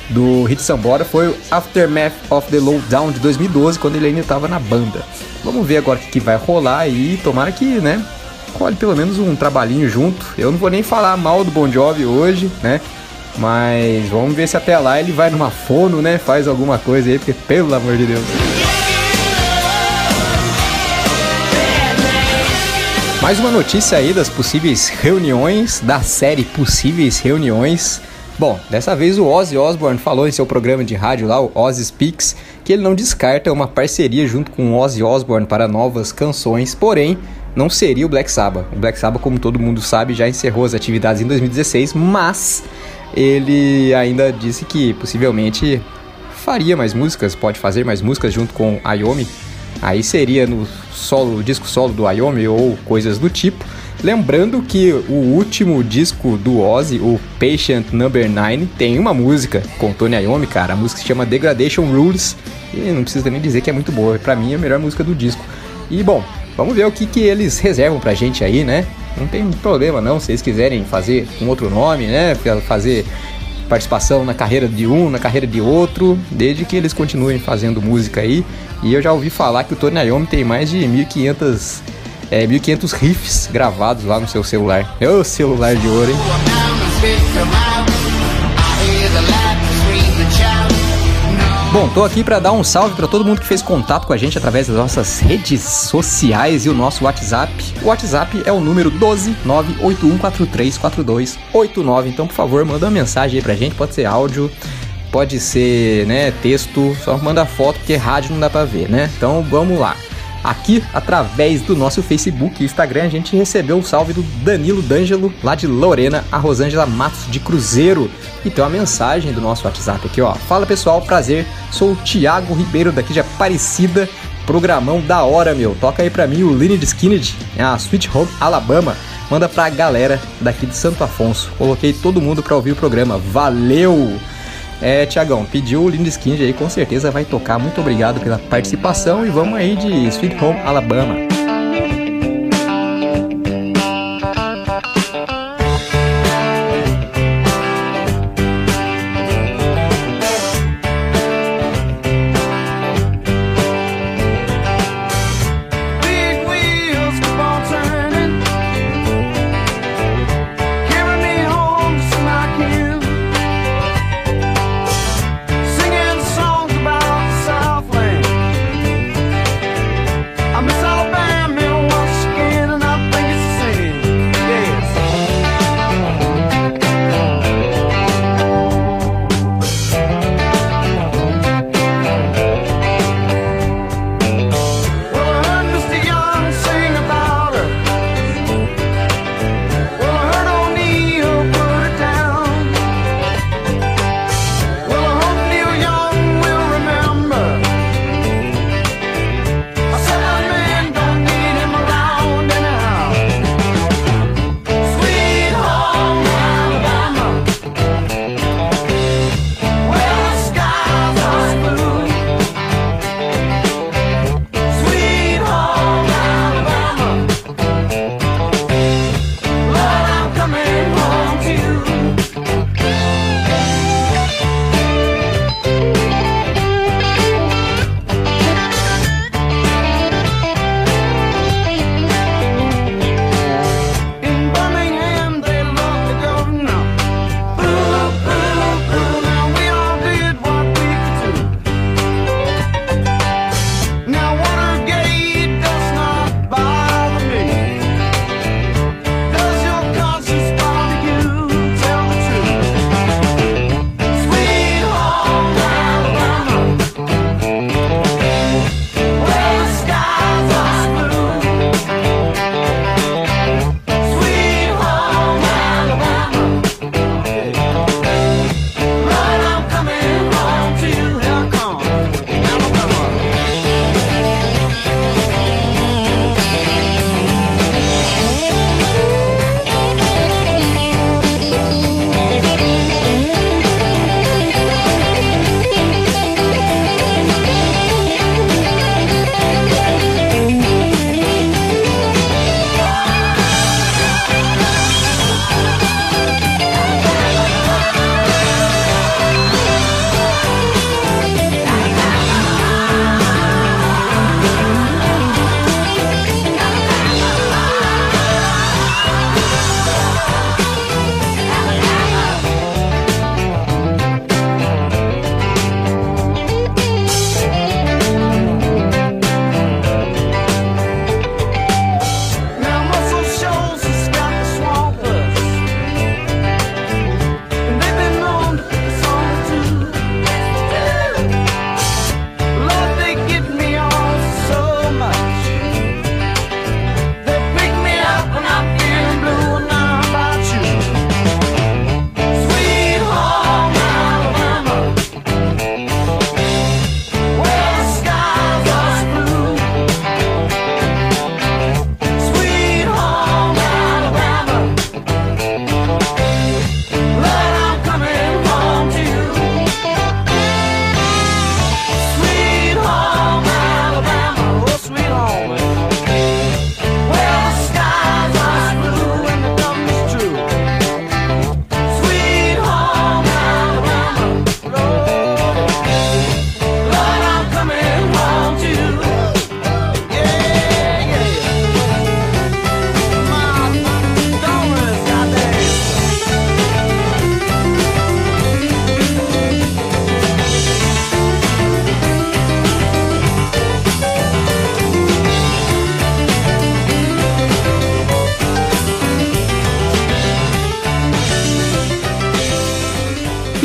do Hit Sambora foi o Aftermath of the Lowdown de 2012, quando ele ainda estava na banda. Vamos ver agora o que vai rolar e tomara que, né, role pelo menos um trabalhinho junto. Eu não vou nem falar mal do Bon Jovi hoje, né? Mas vamos ver se até lá ele vai numa fono, né? Faz alguma coisa aí, porque pelo amor de Deus. Mais uma notícia aí das possíveis reuniões, da série Possíveis Reuniões. Bom, dessa vez o Ozzy Osbourne falou em seu programa de rádio lá, o Ozzy Speaks, que ele não descarta uma parceria junto com o Ozzy Osbourne para novas canções, porém não seria o Black Sabbath. O Black Sabbath, como todo mundo sabe, já encerrou as atividades em 2016, mas ele ainda disse que possivelmente faria mais músicas, pode fazer mais músicas junto com Ayomi. Aí seria no solo, disco solo do Ayomi ou coisas do tipo. Lembrando que o último disco do Ozzy, o Patient Number 9, tem uma música com Tony Iommi, cara. A música se chama Degradation Rules e não precisa nem dizer que é muito boa. Pra mim é a melhor música do disco. E bom, vamos ver o que, que eles reservam pra gente aí, né? Não tem problema não, se eles quiserem fazer com outro nome, né? Fazer participação na carreira de um, na carreira de outro, desde que eles continuem fazendo música aí. E eu já ouvi falar que o Tony Iommi tem mais de 1500 é, 1500 riffs gravados lá no seu celular. É o celular de ouro, hein? Bom, tô aqui para dar um salve para todo mundo que fez contato com a gente através das nossas redes sociais e o nosso WhatsApp. O WhatsApp é o número 12981434289. Então, por favor, manda uma mensagem aí pra gente, pode ser áudio, pode ser, né, texto, só manda foto porque rádio não dá para ver, né? Então, vamos lá. Aqui, através do nosso Facebook e Instagram, a gente recebeu o salve do Danilo D'Angelo, lá de Lorena, a Rosângela Matos de Cruzeiro. E tem uma mensagem do nosso WhatsApp aqui, ó. Fala pessoal, prazer. Sou o Thiago Ribeiro, daqui de Aparecida. Programão da hora, meu. Toca aí pra mim o Lineage Skinhead, a Sweet Home Alabama. Manda pra galera daqui de Santo Afonso. Coloquei todo mundo pra ouvir o programa. Valeu! É, Tiagão, pediu o Lindo Skin aí, com certeza vai tocar. Muito obrigado pela participação e vamos aí de Sweet Home Alabama.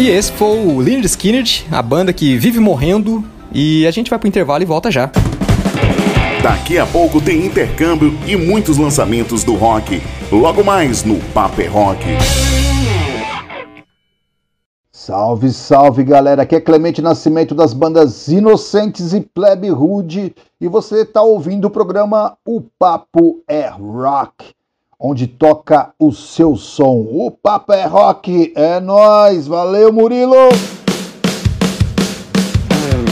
E esse foi o Leonard Skinner, a banda que vive morrendo. E a gente vai pro intervalo e volta já. Daqui a pouco tem intercâmbio e muitos lançamentos do rock. Logo mais no Paper Rock. Salve, salve galera, aqui é Clemente Nascimento das bandas Inocentes e Plebe Rude e você está ouvindo o programa O Papo é Rock, onde toca o seu som. O Papo é Rock, é nós, valeu Murilo!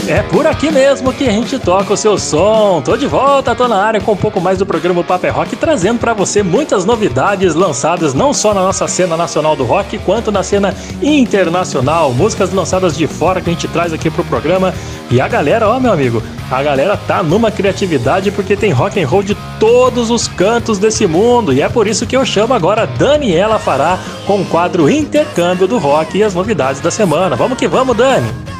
É por aqui mesmo que a gente toca o seu som. Tô de volta, tô na área com um pouco mais do programa Paper Rock, trazendo para você muitas novidades lançadas não só na nossa cena nacional do rock, quanto na cena internacional. Músicas lançadas de fora que a gente traz aqui pro programa. E a galera, ó meu amigo, a galera tá numa criatividade porque tem rock and roll de todos os cantos desse mundo. E é por isso que eu chamo agora Daniela Fará com o quadro Intercâmbio do Rock e as novidades da semana. Vamos que vamos, Dani!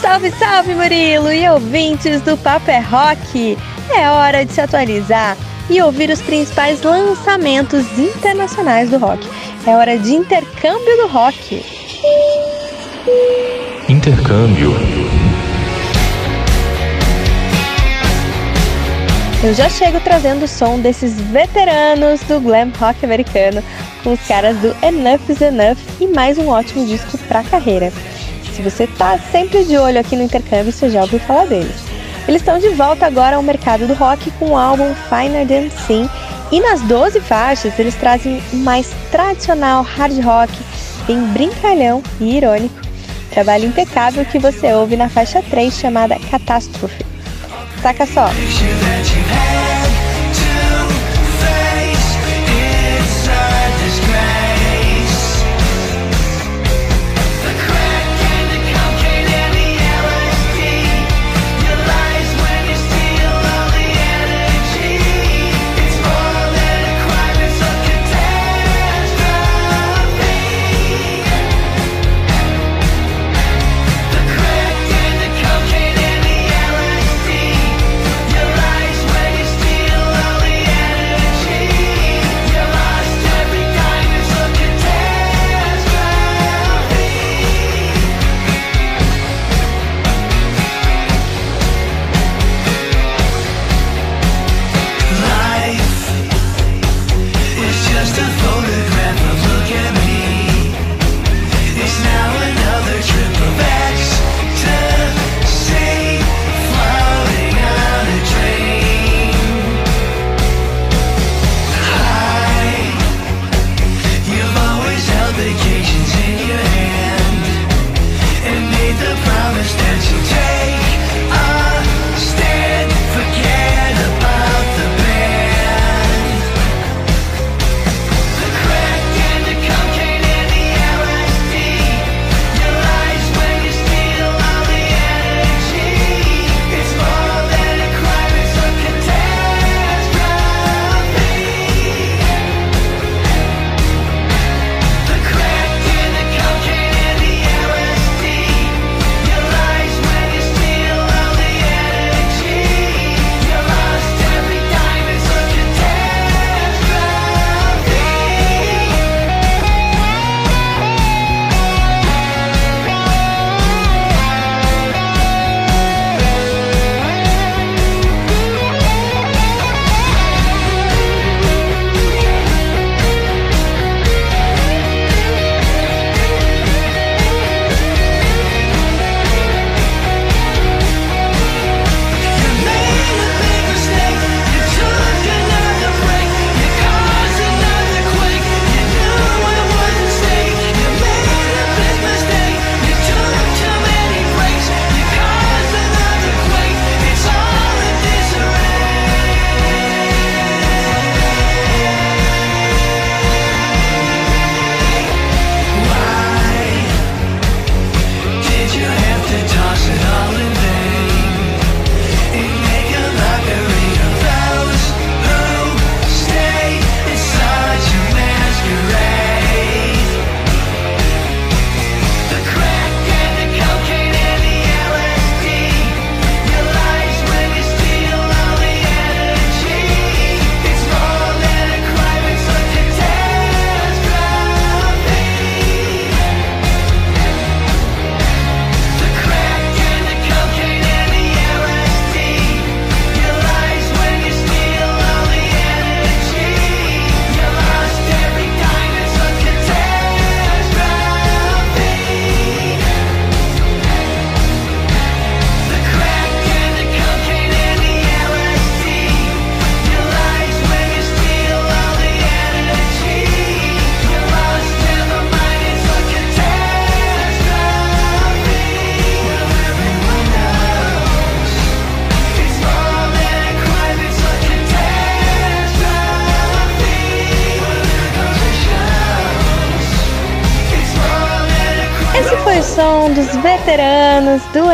Salve, salve Murilo e ouvintes do Papo é Rock! É hora de se atualizar e ouvir os principais lançamentos internacionais do rock. É hora de intercâmbio do rock. Intercâmbio. Eu já chego trazendo o som desses veteranos do glam rock americano com os caras do Enough is Enough e mais um ótimo disco pra carreira se você está sempre de olho aqui no intercâmbio, você já ouviu falar deles. Eles estão de volta agora ao mercado do rock com o álbum Finer Than Sin e nas 12 faixas eles trazem o mais tradicional hard rock, bem brincalhão e irônico. Trabalho impecável que você ouve na faixa 3 chamada Catástrofe. Saca só! Música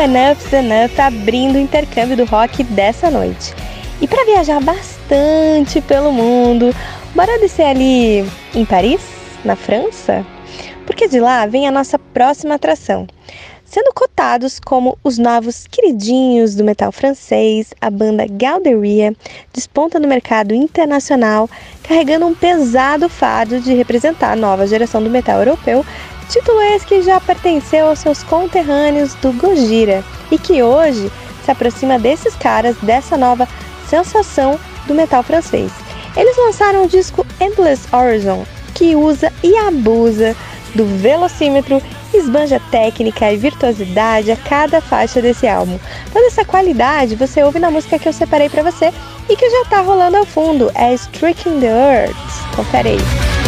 Enough's Enough abrindo o intercâmbio do rock dessa noite. E para viajar bastante pelo mundo, bora descer ali em Paris, na França? Porque de lá vem a nossa próxima atração. Sendo cotados como os novos queridinhos do metal francês, a banda Galderia desponta no mercado internacional, carregando um pesado fardo de representar a nova geração do metal europeu, título esse que já pertenceu aos seus conterrâneos do Gojira e que hoje se aproxima desses caras dessa nova sensação do metal francês. Eles lançaram o disco Endless Horizon, que usa e abusa do velocímetro, esbanja técnica e virtuosidade a cada faixa desse álbum. Toda essa qualidade você ouve na música que eu separei para você e que já tá rolando ao fundo, é Striking the Earth. Confere aí.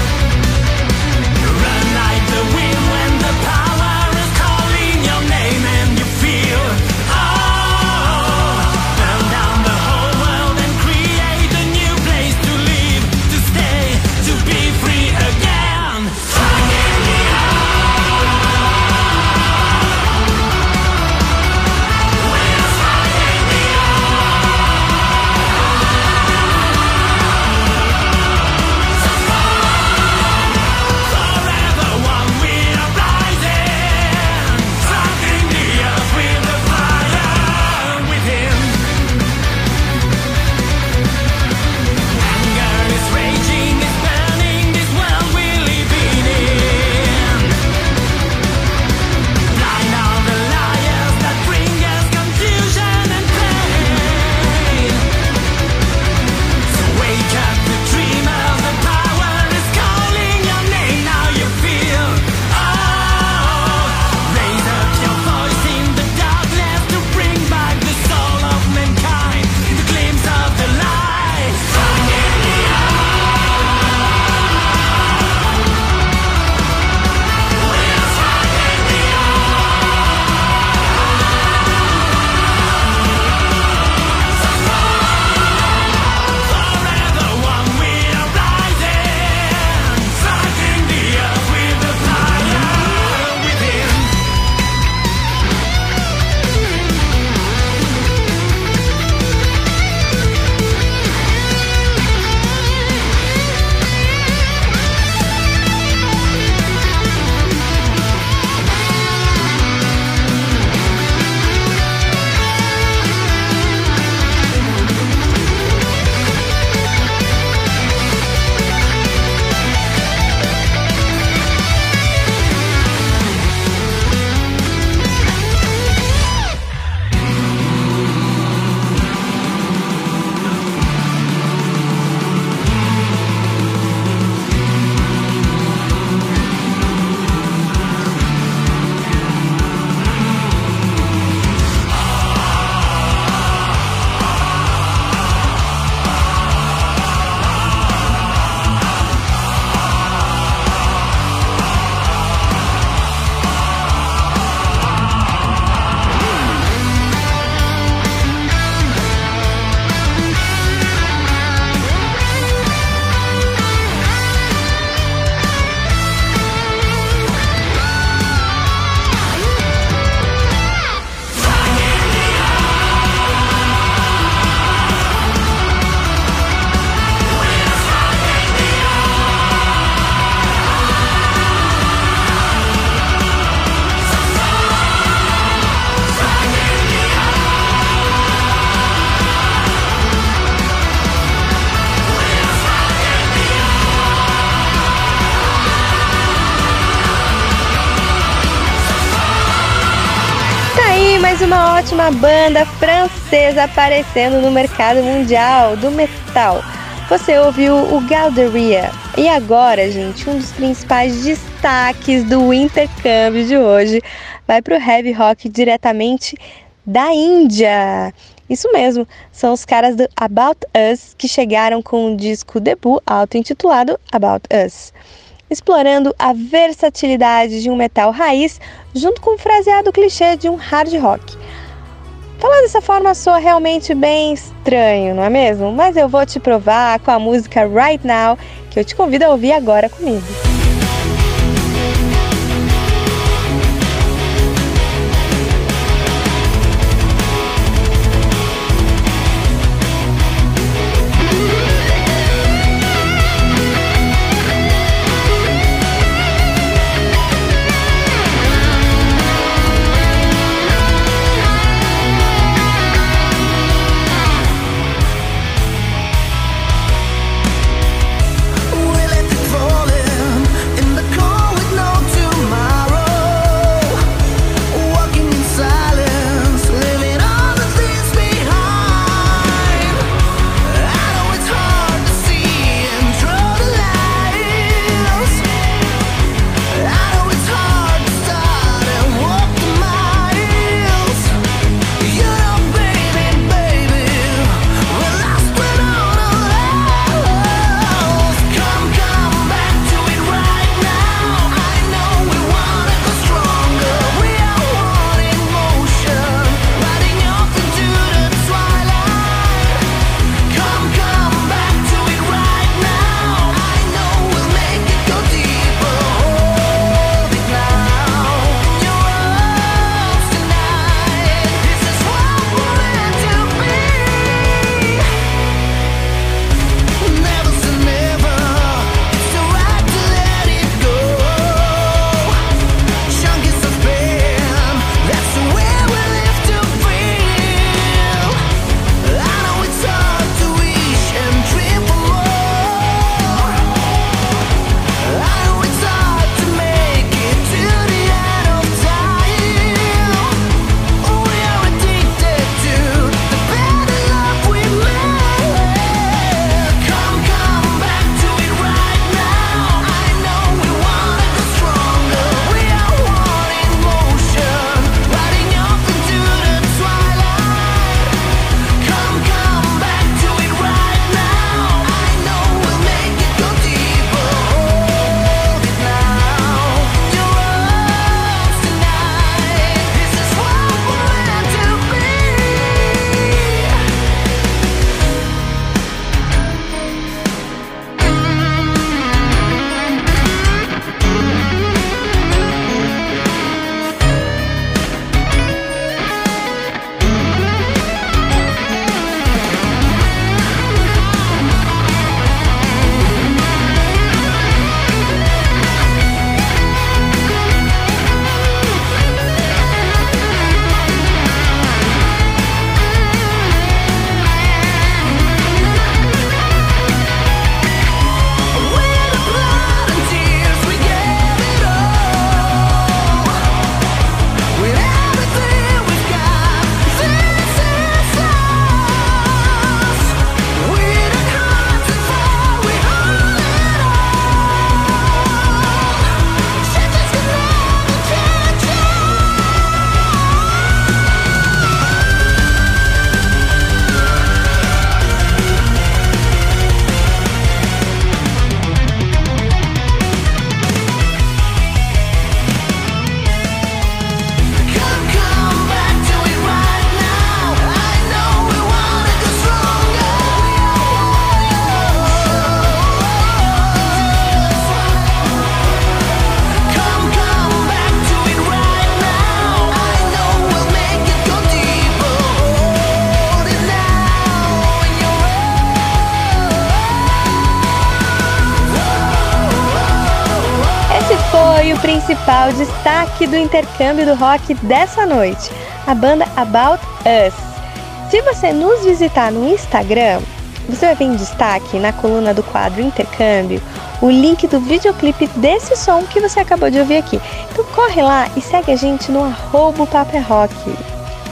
Ótima banda francesa aparecendo no mercado mundial do metal. Você ouviu o Galderia. E agora, gente, um dos principais destaques do intercâmbio de hoje vai para o heavy rock diretamente da Índia. Isso mesmo, são os caras do About Us que chegaram com um disco debut auto-intitulado About Us, explorando a versatilidade de um metal raiz junto com o fraseado clichê de um hard rock. Falar dessa forma soa realmente bem estranho, não é mesmo? Mas eu vou te provar com a música Right Now, que eu te convido a ouvir agora comigo. Intercâmbio do rock dessa noite, a banda About Us. Se você nos visitar no Instagram, você vai ver em destaque na coluna do quadro Intercâmbio o link do videoclipe desse som que você acabou de ouvir aqui. Então corre lá e segue a gente no arroba Paper Rock.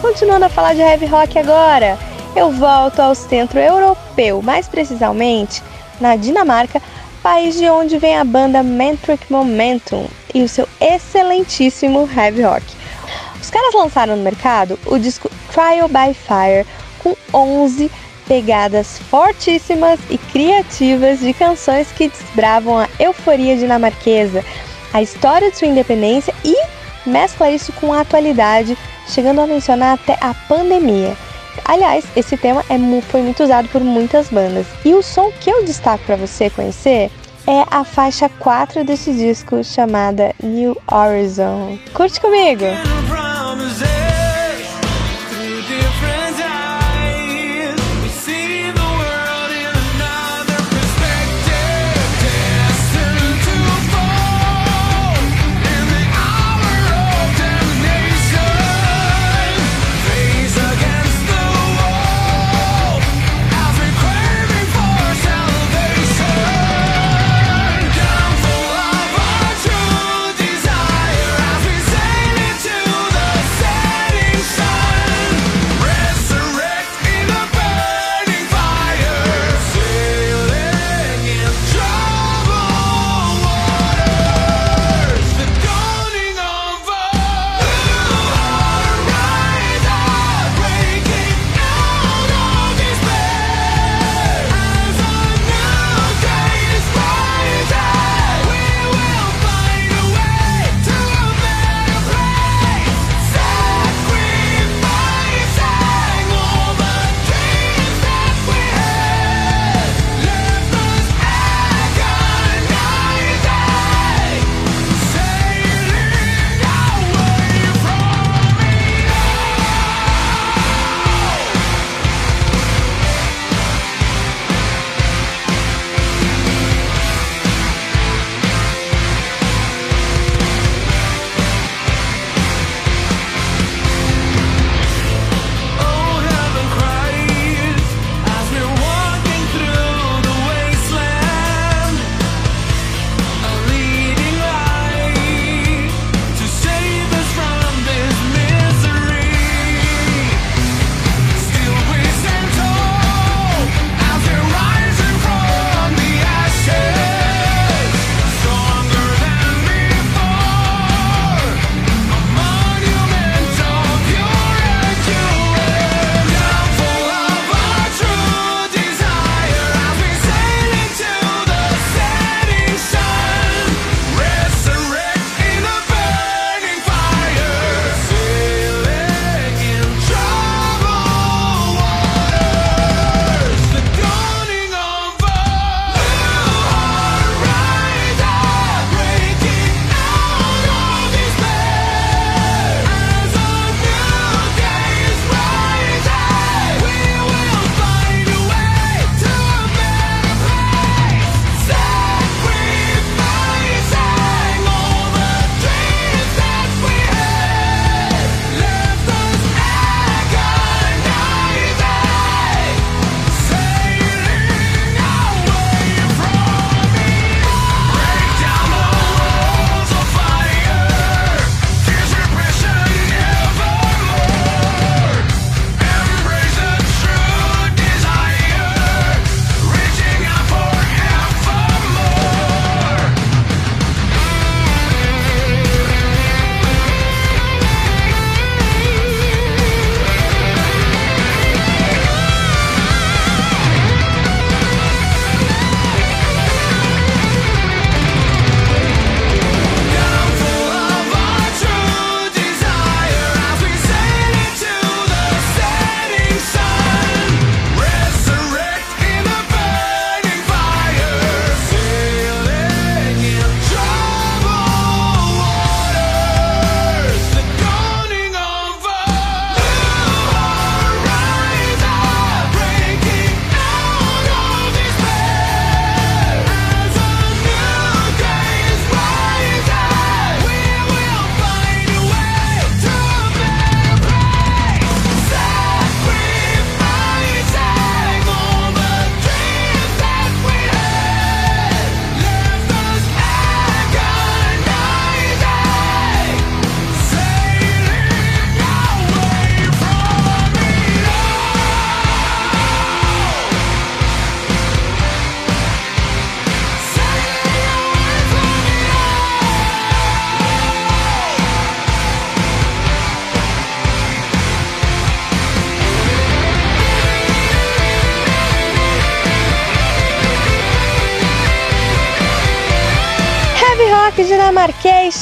Continuando a falar de heavy rock agora, eu volto ao centro europeu, mais precisamente na Dinamarca, país de onde vem a banda Metric Momentum e o seu excelentíssimo heavy rock. Os caras lançaram no mercado o disco Trial by Fire com 11 pegadas fortíssimas e criativas de canções que desbravam a euforia dinamarquesa, a história de sua independência e mescla isso com a atualidade, chegando a mencionar até a pandemia. Aliás, esse tema é, foi muito usado por muitas bandas. E o som que eu destaco para você conhecer é a faixa 4 desse disco chamada New Horizon. Curte comigo!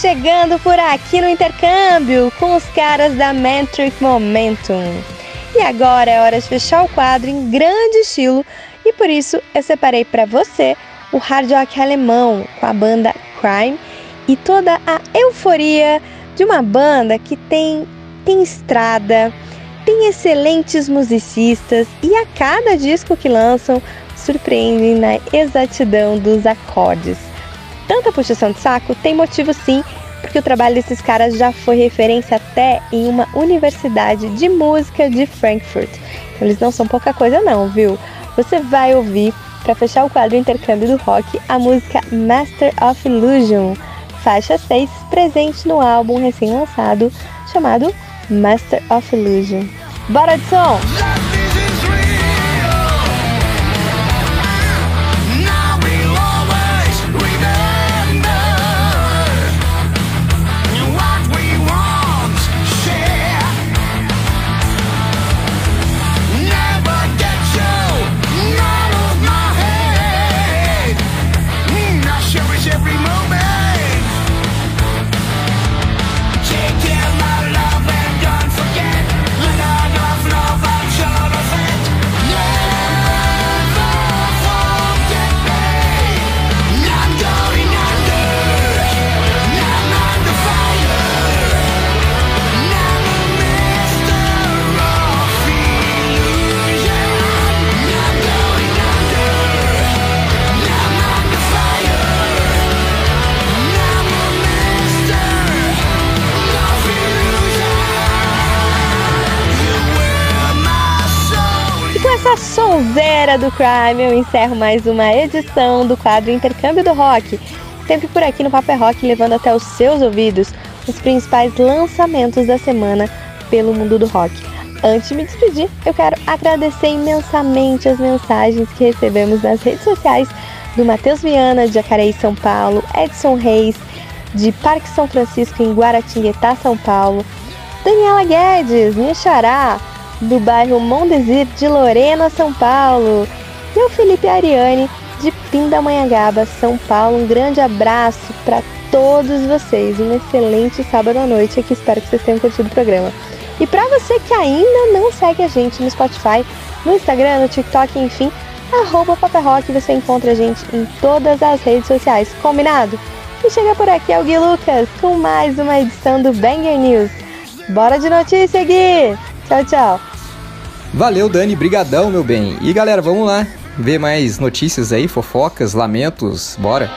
Chegando por aqui no intercâmbio com os caras da Metric Momentum. E agora é hora de fechar o quadro em grande estilo e por isso eu separei para você o hard rock alemão com a banda Crime e toda a euforia de uma banda que tem tem estrada, tem excelentes musicistas e a cada disco que lançam surpreendem na exatidão dos acordes. Tanta puxação de saco tem motivo sim, porque o trabalho desses caras já foi referência até em uma universidade de música de Frankfurt. Então, eles não são pouca coisa não, viu? Você vai ouvir, para fechar o quadro Intercâmbio do Rock, a música Master of Illusion, faixa 6, presente no álbum recém-lançado chamado Master of Illusion. Bora de som! Sonzeira do Crime, eu encerro mais uma edição do quadro Intercâmbio do Rock. Sempre por aqui no Paper é Rock, levando até os seus ouvidos os principais lançamentos da semana pelo mundo do rock. Antes de me despedir, eu quero agradecer imensamente as mensagens que recebemos nas redes sociais do Matheus Viana, de Jacareí, São Paulo, Edson Reis, de Parque São Francisco, em Guaratinguetá, São Paulo, Daniela Guedes, minha xará, do bairro Mondesir de Lorena, São Paulo. E o Felipe Ariane, de Pindamonhangaba, São Paulo. Um grande abraço para todos vocês. Um excelente sábado à noite aqui. Espero que vocês tenham curtido o programa. E para você que ainda não segue a gente no Spotify, no Instagram, no TikTok, enfim, arroba Rock, você encontra a gente em todas as redes sociais. Combinado? E chega por aqui é o Gui Lucas com mais uma edição do Banger News. Bora de notícia, Gui! Tchau, tchau! Valeu, Dani, brigadão, meu bem. E galera, vamos lá ver mais notícias aí, fofocas, lamentos, bora.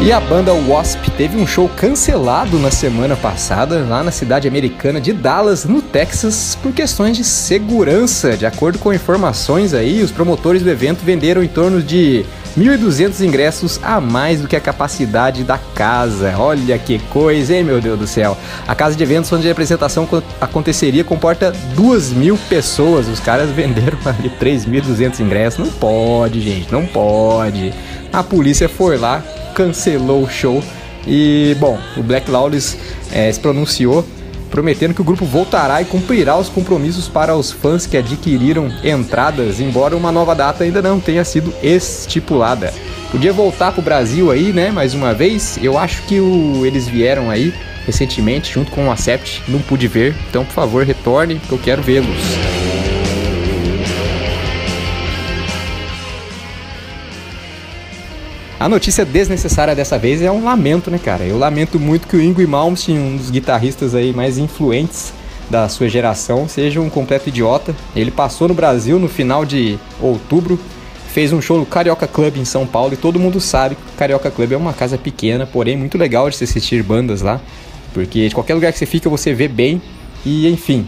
E a banda Wasp teve um show cancelado na semana passada, lá na cidade americana de Dallas, no Texas, por questões de segurança. De acordo com informações aí, os promotores do evento venderam em torno de 1.200 ingressos a mais do que a capacidade da casa. Olha que coisa, hein, meu Deus do céu. A casa de eventos onde a apresentação aconteceria comporta 2 mil pessoas. Os caras venderam ali 3.200 ingressos. Não pode, gente, não pode. A polícia foi lá, cancelou o show. E, bom, o Black Lawless é, se pronunciou prometendo que o grupo voltará e cumprirá os compromissos para os fãs que adquiriram entradas, embora uma nova data ainda não tenha sido estipulada. Podia voltar para o Brasil aí, né? Mais uma vez. Eu acho que o, eles vieram aí recentemente junto com o Acept, não pude ver. Então, por favor, retorne, que eu quero vê-los. A notícia desnecessária dessa vez é um lamento, né, cara? Eu lamento muito que o Ingrid Malmsteen, um dos guitarristas aí mais influentes da sua geração, seja um completo idiota. Ele passou no Brasil no final de outubro, fez um show no Carioca Club em São Paulo e todo mundo sabe que o Carioca Club é uma casa pequena, porém muito legal de se assistir bandas lá, porque de qualquer lugar que você fica você vê bem e enfim.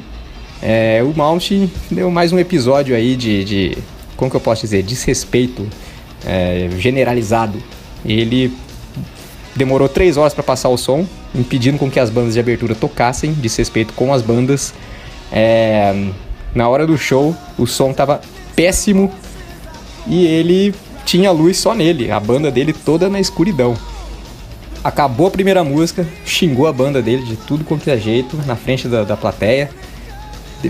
É, o Malmsteen deu mais um episódio aí de, de como que eu posso dizer, desrespeito é, generalizado. Ele demorou três horas para passar o som, impedindo com que as bandas de abertura tocassem, desrespeito com as bandas. É, na hora do show, o som tava péssimo e ele tinha luz só nele, a banda dele toda na escuridão. Acabou a primeira música, xingou a banda dele de tudo quanto é jeito, na frente da, da plateia.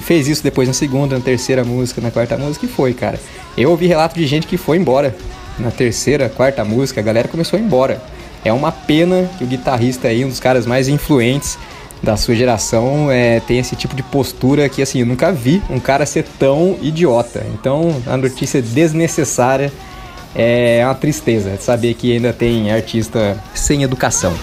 Fez isso depois na segunda, na terceira música, na quarta música e foi, cara. Eu ouvi relato de gente que foi embora na terceira, quarta música, a galera começou a ir embora. É uma pena que o guitarrista aí, um dos caras mais influentes da sua geração, é, tem esse tipo de postura que, assim, eu nunca vi um cara ser tão idiota. Então, a notícia desnecessária é uma tristeza saber que ainda tem artista sem educação.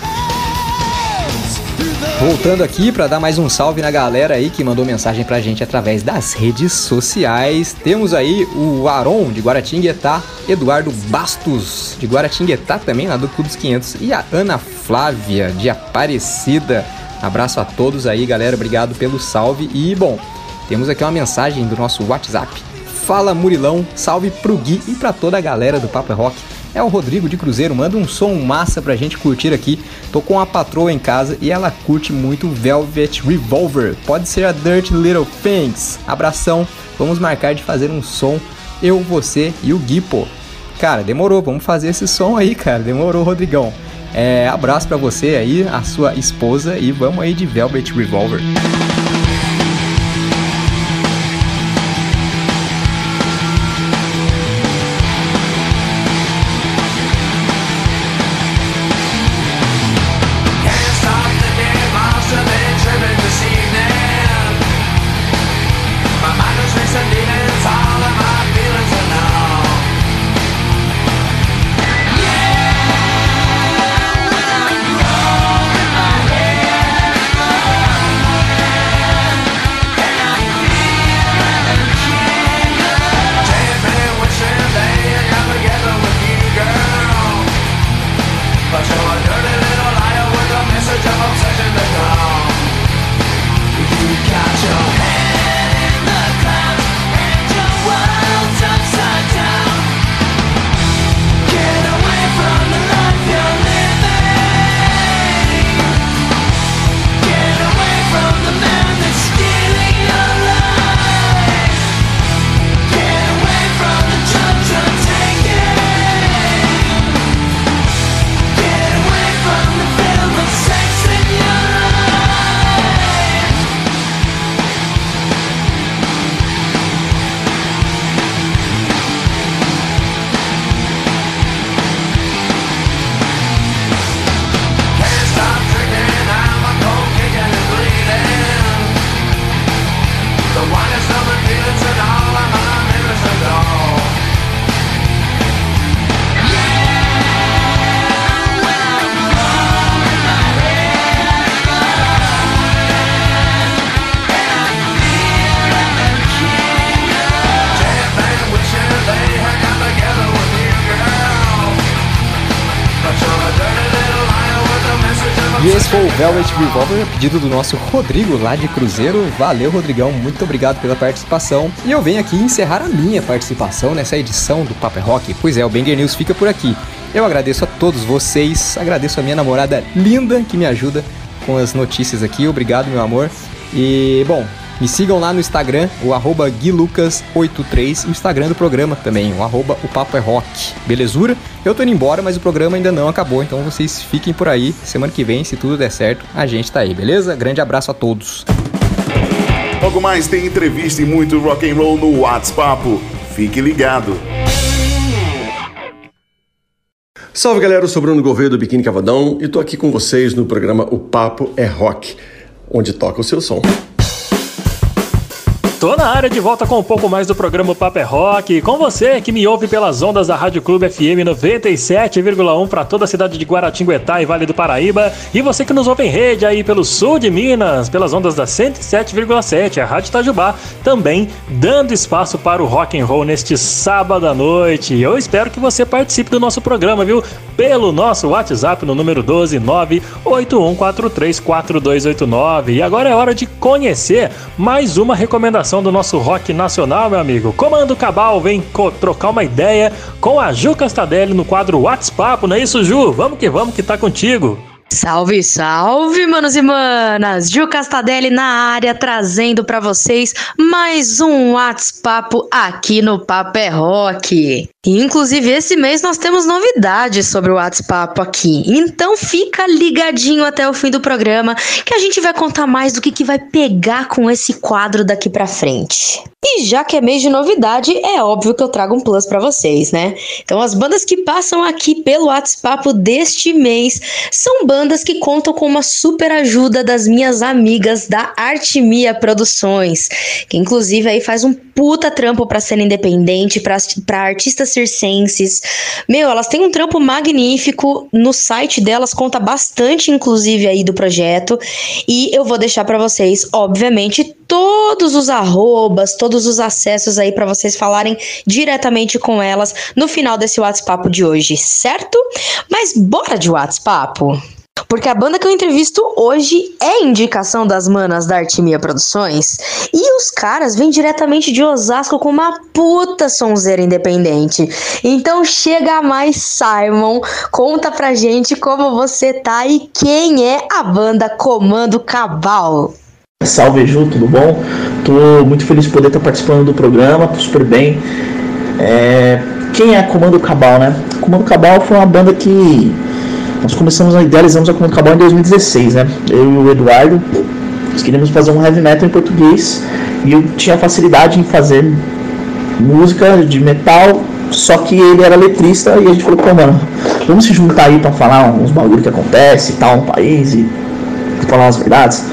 Voltando aqui para dar mais um salve na galera aí que mandou mensagem pra gente através das redes sociais. Temos aí o Aron de Guaratinguetá, Eduardo Bastos de Guaratinguetá também, lá do Clube dos 500, e a Ana Flávia de Aparecida. Abraço a todos aí, galera. Obrigado pelo salve. E bom, temos aqui uma mensagem do nosso WhatsApp. Fala Murilão, salve pro Gui e pra toda a galera do Papo é Rock. É o Rodrigo de Cruzeiro, manda um som massa pra gente curtir aqui. Tô com a patroa em casa e ela curte muito Velvet Revolver. Pode ser a Dirty Little Things. Abração, vamos marcar de fazer um som, eu, você e o Gui, pô. Cara, demorou, vamos fazer esse som aí, cara. Demorou, Rodrigão. É, abraço pra você aí, a sua esposa, e vamos aí de Velvet Revolver. Revolver, pedido do nosso Rodrigo lá de Cruzeiro. Valeu, Rodrigão, muito obrigado pela participação. E eu venho aqui encerrar a minha participação nessa edição do Paper Rock. Pois é, o Banger News fica por aqui. Eu agradeço a todos vocês, agradeço a minha namorada linda que me ajuda com as notícias aqui. Obrigado, meu amor. E, bom, me sigam lá no Instagram, o arroba guilucas83, o Instagram do programa também, o arroba o papo é rock. Belezura? Eu tô indo embora, mas o programa ainda não acabou, então vocês fiquem por aí. Semana que vem, se tudo der certo, a gente tá aí, beleza? Grande abraço a todos. Logo mais tem entrevista e muito rock and roll no WhatsApp. Fique ligado. Salve galera, eu sou Bruno Gouveia do Biquíni Cavadão e tô aqui com vocês no programa O Papo é Rock, onde toca o seu som. Tô na área de volta com um pouco mais do programa Papo é Rock. Com você que me ouve pelas ondas da Rádio Clube FM 97,1 para toda a cidade de Guaratinguetá e Vale do Paraíba. E você que nos ouve em rede aí pelo sul de Minas, pelas ondas da 107,7, a Rádio Itajubá, também dando espaço para o rock and roll neste sábado à noite. Eu espero que você participe do nosso programa, viu? Pelo nosso WhatsApp no número 12981434289. E agora é hora de conhecer mais uma recomendação do nosso rock nacional, meu amigo. Comando Cabal vem trocar uma ideia com a Ju Castadelli no quadro WhatsApp, não é isso, Ju? Vamos que vamos que tá contigo. Salve, salve, manos e manas! Ju Castadelli na área, trazendo para vocês mais um WhatsApp aqui no Papo é Rock. Inclusive, esse mês nós temos novidades sobre o WhatsApp aqui. Então fica ligadinho até o fim do programa que a gente vai contar mais do que, que vai pegar com esse quadro daqui pra frente. E já que é mês de novidade, é óbvio que eu trago um plus para vocês, né? Então as bandas que passam aqui pelo WhatsApp deste mês são bandas que contam com uma super ajuda das minhas amigas da Artimia Produções, que inclusive aí faz um puta trampo pra cena independente, pra artistas circenses. Meu, elas têm um trampo magnífico. No site delas conta bastante, inclusive, aí do projeto. E eu vou deixar para vocês, obviamente, todos os arrobas, todos os acessos aí para vocês falarem diretamente com elas no final desse WhatsApp de hoje, certo? Mas bora de WhatsApp? Porque a banda que eu entrevisto hoje é indicação das manas da Artimia Produções. E os caras vêm diretamente de Osasco com uma puta sonzeira independente. Então chega mais, Simon. Conta pra gente como você tá e quem é a banda Comando Cabal. Salve Ju, tudo bom? Tô muito feliz de poder estar participando do programa, tô super bem. É... Quem é Comando Cabal, né? Comando Cabal foi uma banda que nós começamos a idealizamos a Comando em 2016, né? Eu e o Eduardo, nós queríamos fazer um heavy metal em português e eu tinha facilidade em fazer música de metal, só que ele era letrista e a gente falou, pô, mano, vamos se juntar aí pra falar uns bagulho que acontece e tal no país e falar as verdades.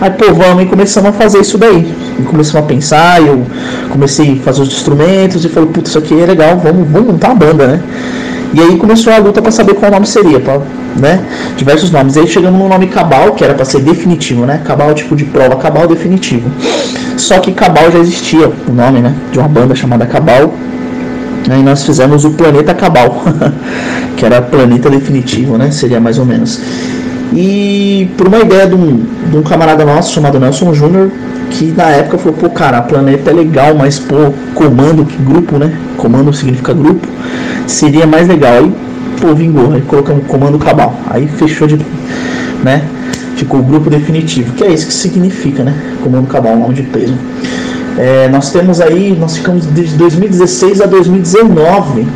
Aí, pô, vamos e começamos a fazer isso daí. E começamos a pensar, eu comecei a fazer os instrumentos e falei, putz, isso aqui é legal, vamos, vamos montar uma banda, né? E aí começou a luta para saber qual nome seria, pra, né? Diversos nomes. E aí chegamos no nome Cabal, que era para ser definitivo, né? Cabal tipo de prova, Cabal definitivo. Só que Cabal já existia, o nome, né? De uma banda chamada Cabal. Aí nós fizemos o Planeta Cabal, que era Planeta Definitivo, né? Seria mais ou menos. E por uma ideia de um, de um camarada nosso chamado Nelson Júnior, que na época falou, pô, cara, planeta é legal, mas pô, comando, que grupo, né? Comando significa grupo, seria mais legal. Aí, pô, vingou, aí colocamos comando cabal. Aí fechou de. né? Ficou o grupo definitivo, que é isso que significa, né? Comando cabal, nome de peso. É, nós temos aí, nós ficamos desde 2016 a 2019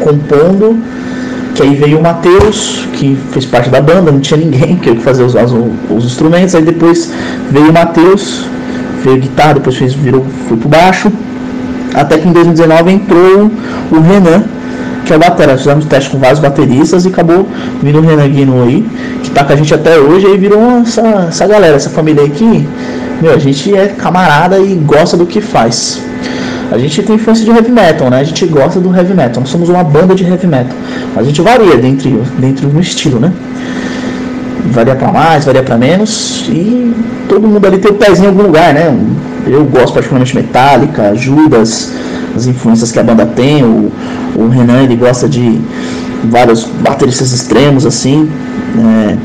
compondo que aí veio o Matheus, que fez parte da banda, não tinha ninguém que fazer os, os, os instrumentos. Aí depois veio o Matheus, veio guitarra, depois fez, virou, foi pro baixo. Até que em 2019 entrou o Renan, que é o batera. Fizemos teste com vários bateristas e acabou vindo o Renan Guino aí, que tá com a gente até hoje, aí virou essa, essa galera, essa família aí que, meu, a gente é camarada e gosta do que faz. A gente tem influência de heavy metal, né? A gente gosta do heavy metal. Nós somos uma banda de heavy metal. A gente varia dentro, dentro do estilo, né? Varia para mais, varia para menos. E todo mundo ali tem o pezinho em algum lugar, né? Eu gosto particularmente Metallica, Judas, as influências que a banda tem. O, o Renan ele gosta de vários bateristas extremos assim, é,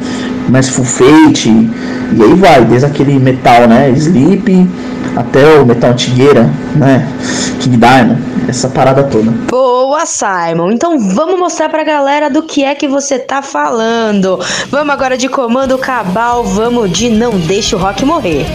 mais full fate, e aí vai, desde aquele metal, né, Sleep, até o metal antigueira, né, King Diamond, essa parada toda. Boa, Simon. Então vamos mostrar pra galera do que é que você tá falando. Vamos agora de comando cabal, vamos de não deixe o rock morrer.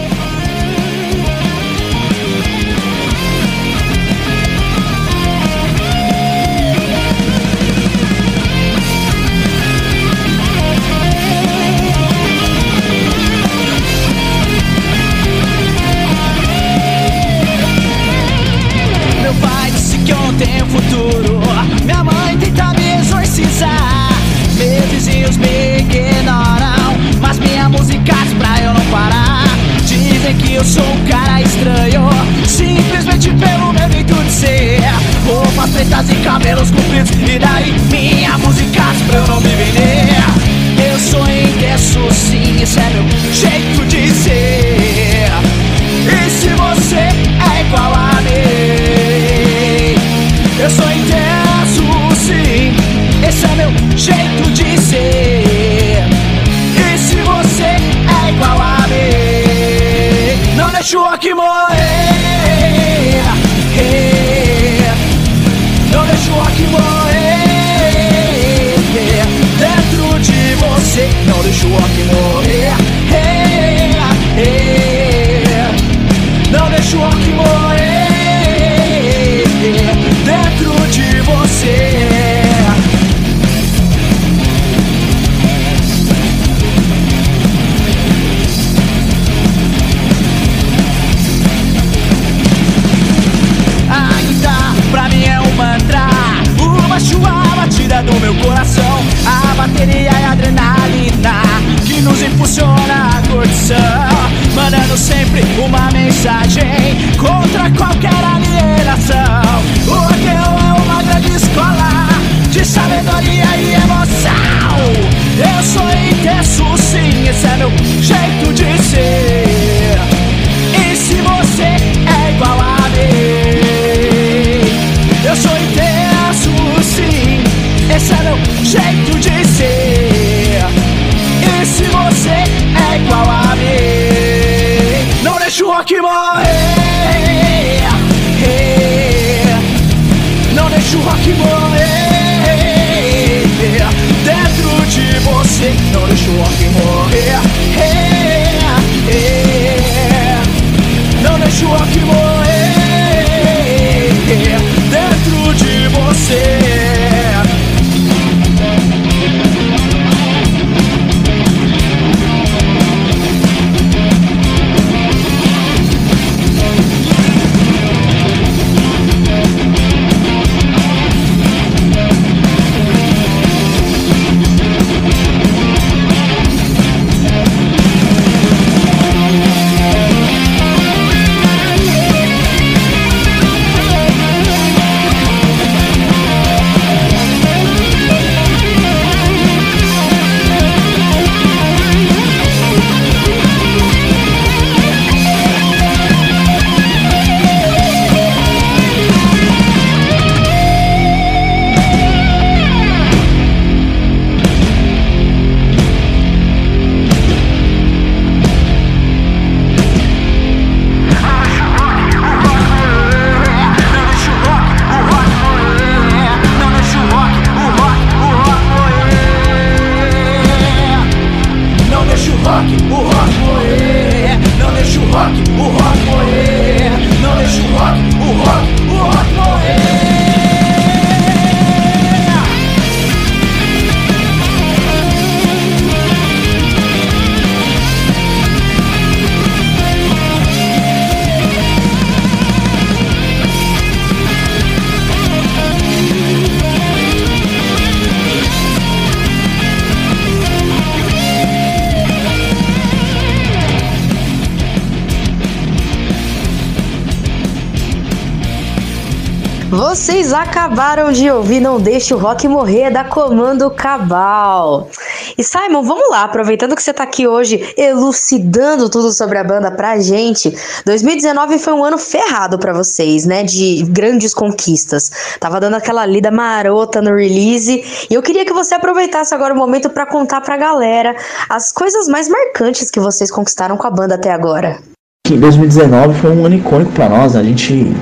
Vocês acabaram de ouvir Não Deixe o Rock Morrer da Comando Cabal. E Simon, vamos lá, aproveitando que você tá aqui hoje elucidando tudo sobre a banda pra gente. 2019 foi um ano ferrado pra vocês, né? De grandes conquistas. Tava dando aquela lida marota no release. E eu queria que você aproveitasse agora o momento pra contar pra galera as coisas mais marcantes que vocês conquistaram com a banda até agora. que 2019 foi um ano icônico pra nós, né? A gente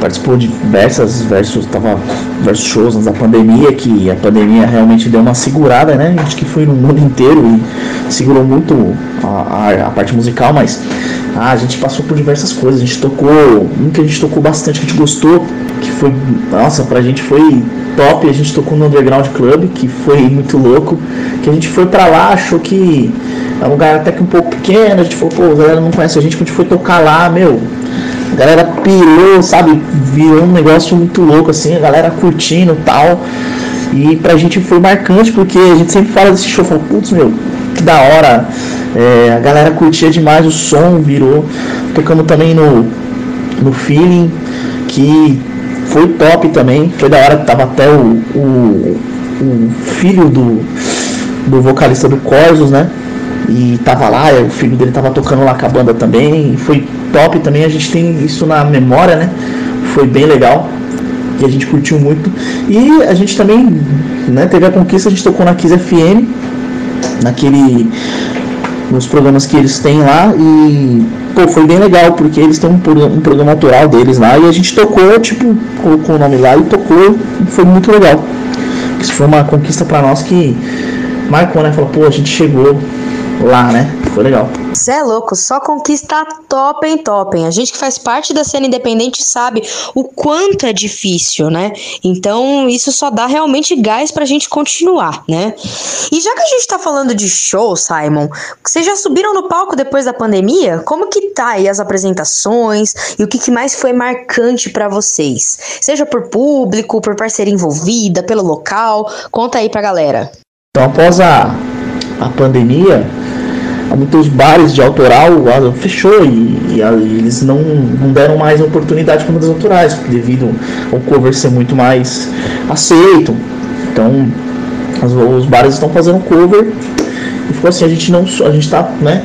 participou de diversas versus, tava, diversos shows da pandemia, que a pandemia realmente deu uma segurada, né? Acho que foi no mundo inteiro e segurou muito a, a, a parte musical, mas ah, a gente passou por diversas coisas. A gente tocou, um que a gente tocou bastante, que a gente gostou, que foi, nossa, pra gente foi top. A gente tocou no Underground Club, que foi muito louco. Que a gente foi pra lá, achou que é um lugar até que um pouco pequeno. A gente falou, pô, a galera não conhece a gente, quando a gente foi tocar lá, meu. A galera pirou, sabe? Virou um negócio muito louco, assim, a galera curtindo e tal. E pra gente foi marcante, porque a gente sempre fala desse show, putz, meu, que da hora. É, a galera curtia demais o som, virou. Tocamos também no, no feeling, que foi top também. Foi da hora tava até o, o, o filho do, do vocalista do Corsos, né? E tava lá, o filho dele tava tocando lá com a banda também. Foi top também, a gente tem isso na memória, né? Foi bem legal. E a gente curtiu muito. E a gente também né, teve a conquista, a gente tocou na Kiss FM, naquele. nos programas que eles têm lá. E pô, foi bem legal, porque eles têm um, um programa autoral deles lá. E a gente tocou, tipo, colocou o nome lá e tocou. E foi muito legal. Isso foi uma conquista pra nós que marcou, né? Falou, pô, a gente chegou lá, né? Foi legal. Cê é louco, só conquista topem, topem. A gente que faz parte da cena independente sabe o quanto é difícil, né? Então isso só dá realmente gás pra gente continuar, né? E já que a gente tá falando de show, Simon, vocês já subiram no palco depois da pandemia? Como que tá aí as apresentações e o que, que mais foi marcante pra vocês? Seja por público, por parceria envolvida, pelo local, conta aí pra galera. Então, após a, a pandemia, muitos bares de autoral fechou e, e a- eles não, não deram mais oportunidade para bandas autorais, devido ao cover ser muito mais aceito. Então, as- os bares estão fazendo cover e ficou assim, a gente não a gente tá, né,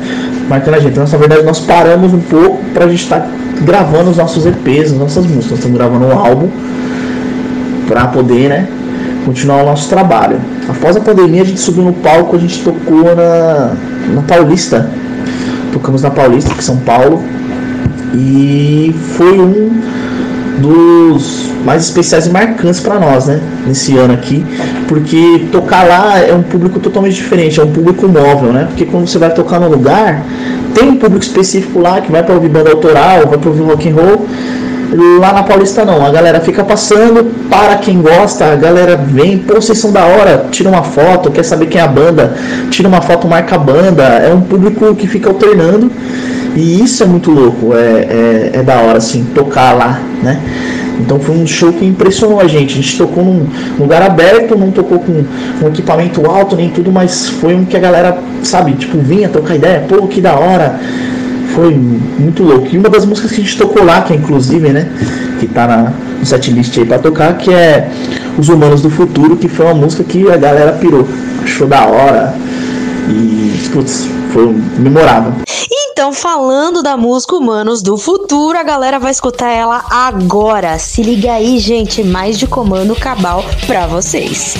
marcando a gente. Então, na verdade, nós paramos um pouco pra gente estar gravando os nossos EPs, as nossas músicas. Nós estamos gravando um álbum para poder, né, continuar o nosso trabalho. Após a pandemia, a gente subiu no palco, a gente tocou na, na Paulista. Tocamos na Paulista, em São Paulo. E foi um dos mais especiais e marcantes para nós, né? Nesse ano aqui, porque tocar lá é um público totalmente diferente, é um público móvel, né? Porque quando você vai tocar no lugar, tem um público específico lá que vai para ouvir banda autoral, vai para ouvir rock and roll. Lá na Paulista não, a galera fica passando, para quem gosta, a galera vem, pô, vocês são da hora, tira uma foto, quer saber quem é a banda, tira uma foto, marca a banda, é um público que fica alternando e isso é muito louco, é, é, é da hora assim, tocar lá, né? Então foi um show que impressionou a gente. A gente tocou num lugar aberto, não tocou com um equipamento alto nem tudo, mas foi um que a galera, sabe, tipo, vinha trocar ideia, pô, que da hora. Foi muito louco. E uma das músicas que a gente tocou lá, que é inclusive, né, que tá na, no setlist aí pra tocar, que é Os Humanos do Futuro, que foi uma música que a galera pirou. Achou da hora. E, putz, foi memorável. Então, falando da música Humanos do Futuro, a galera vai escutar ela agora. Se liga aí, gente, mais de comando cabal pra vocês.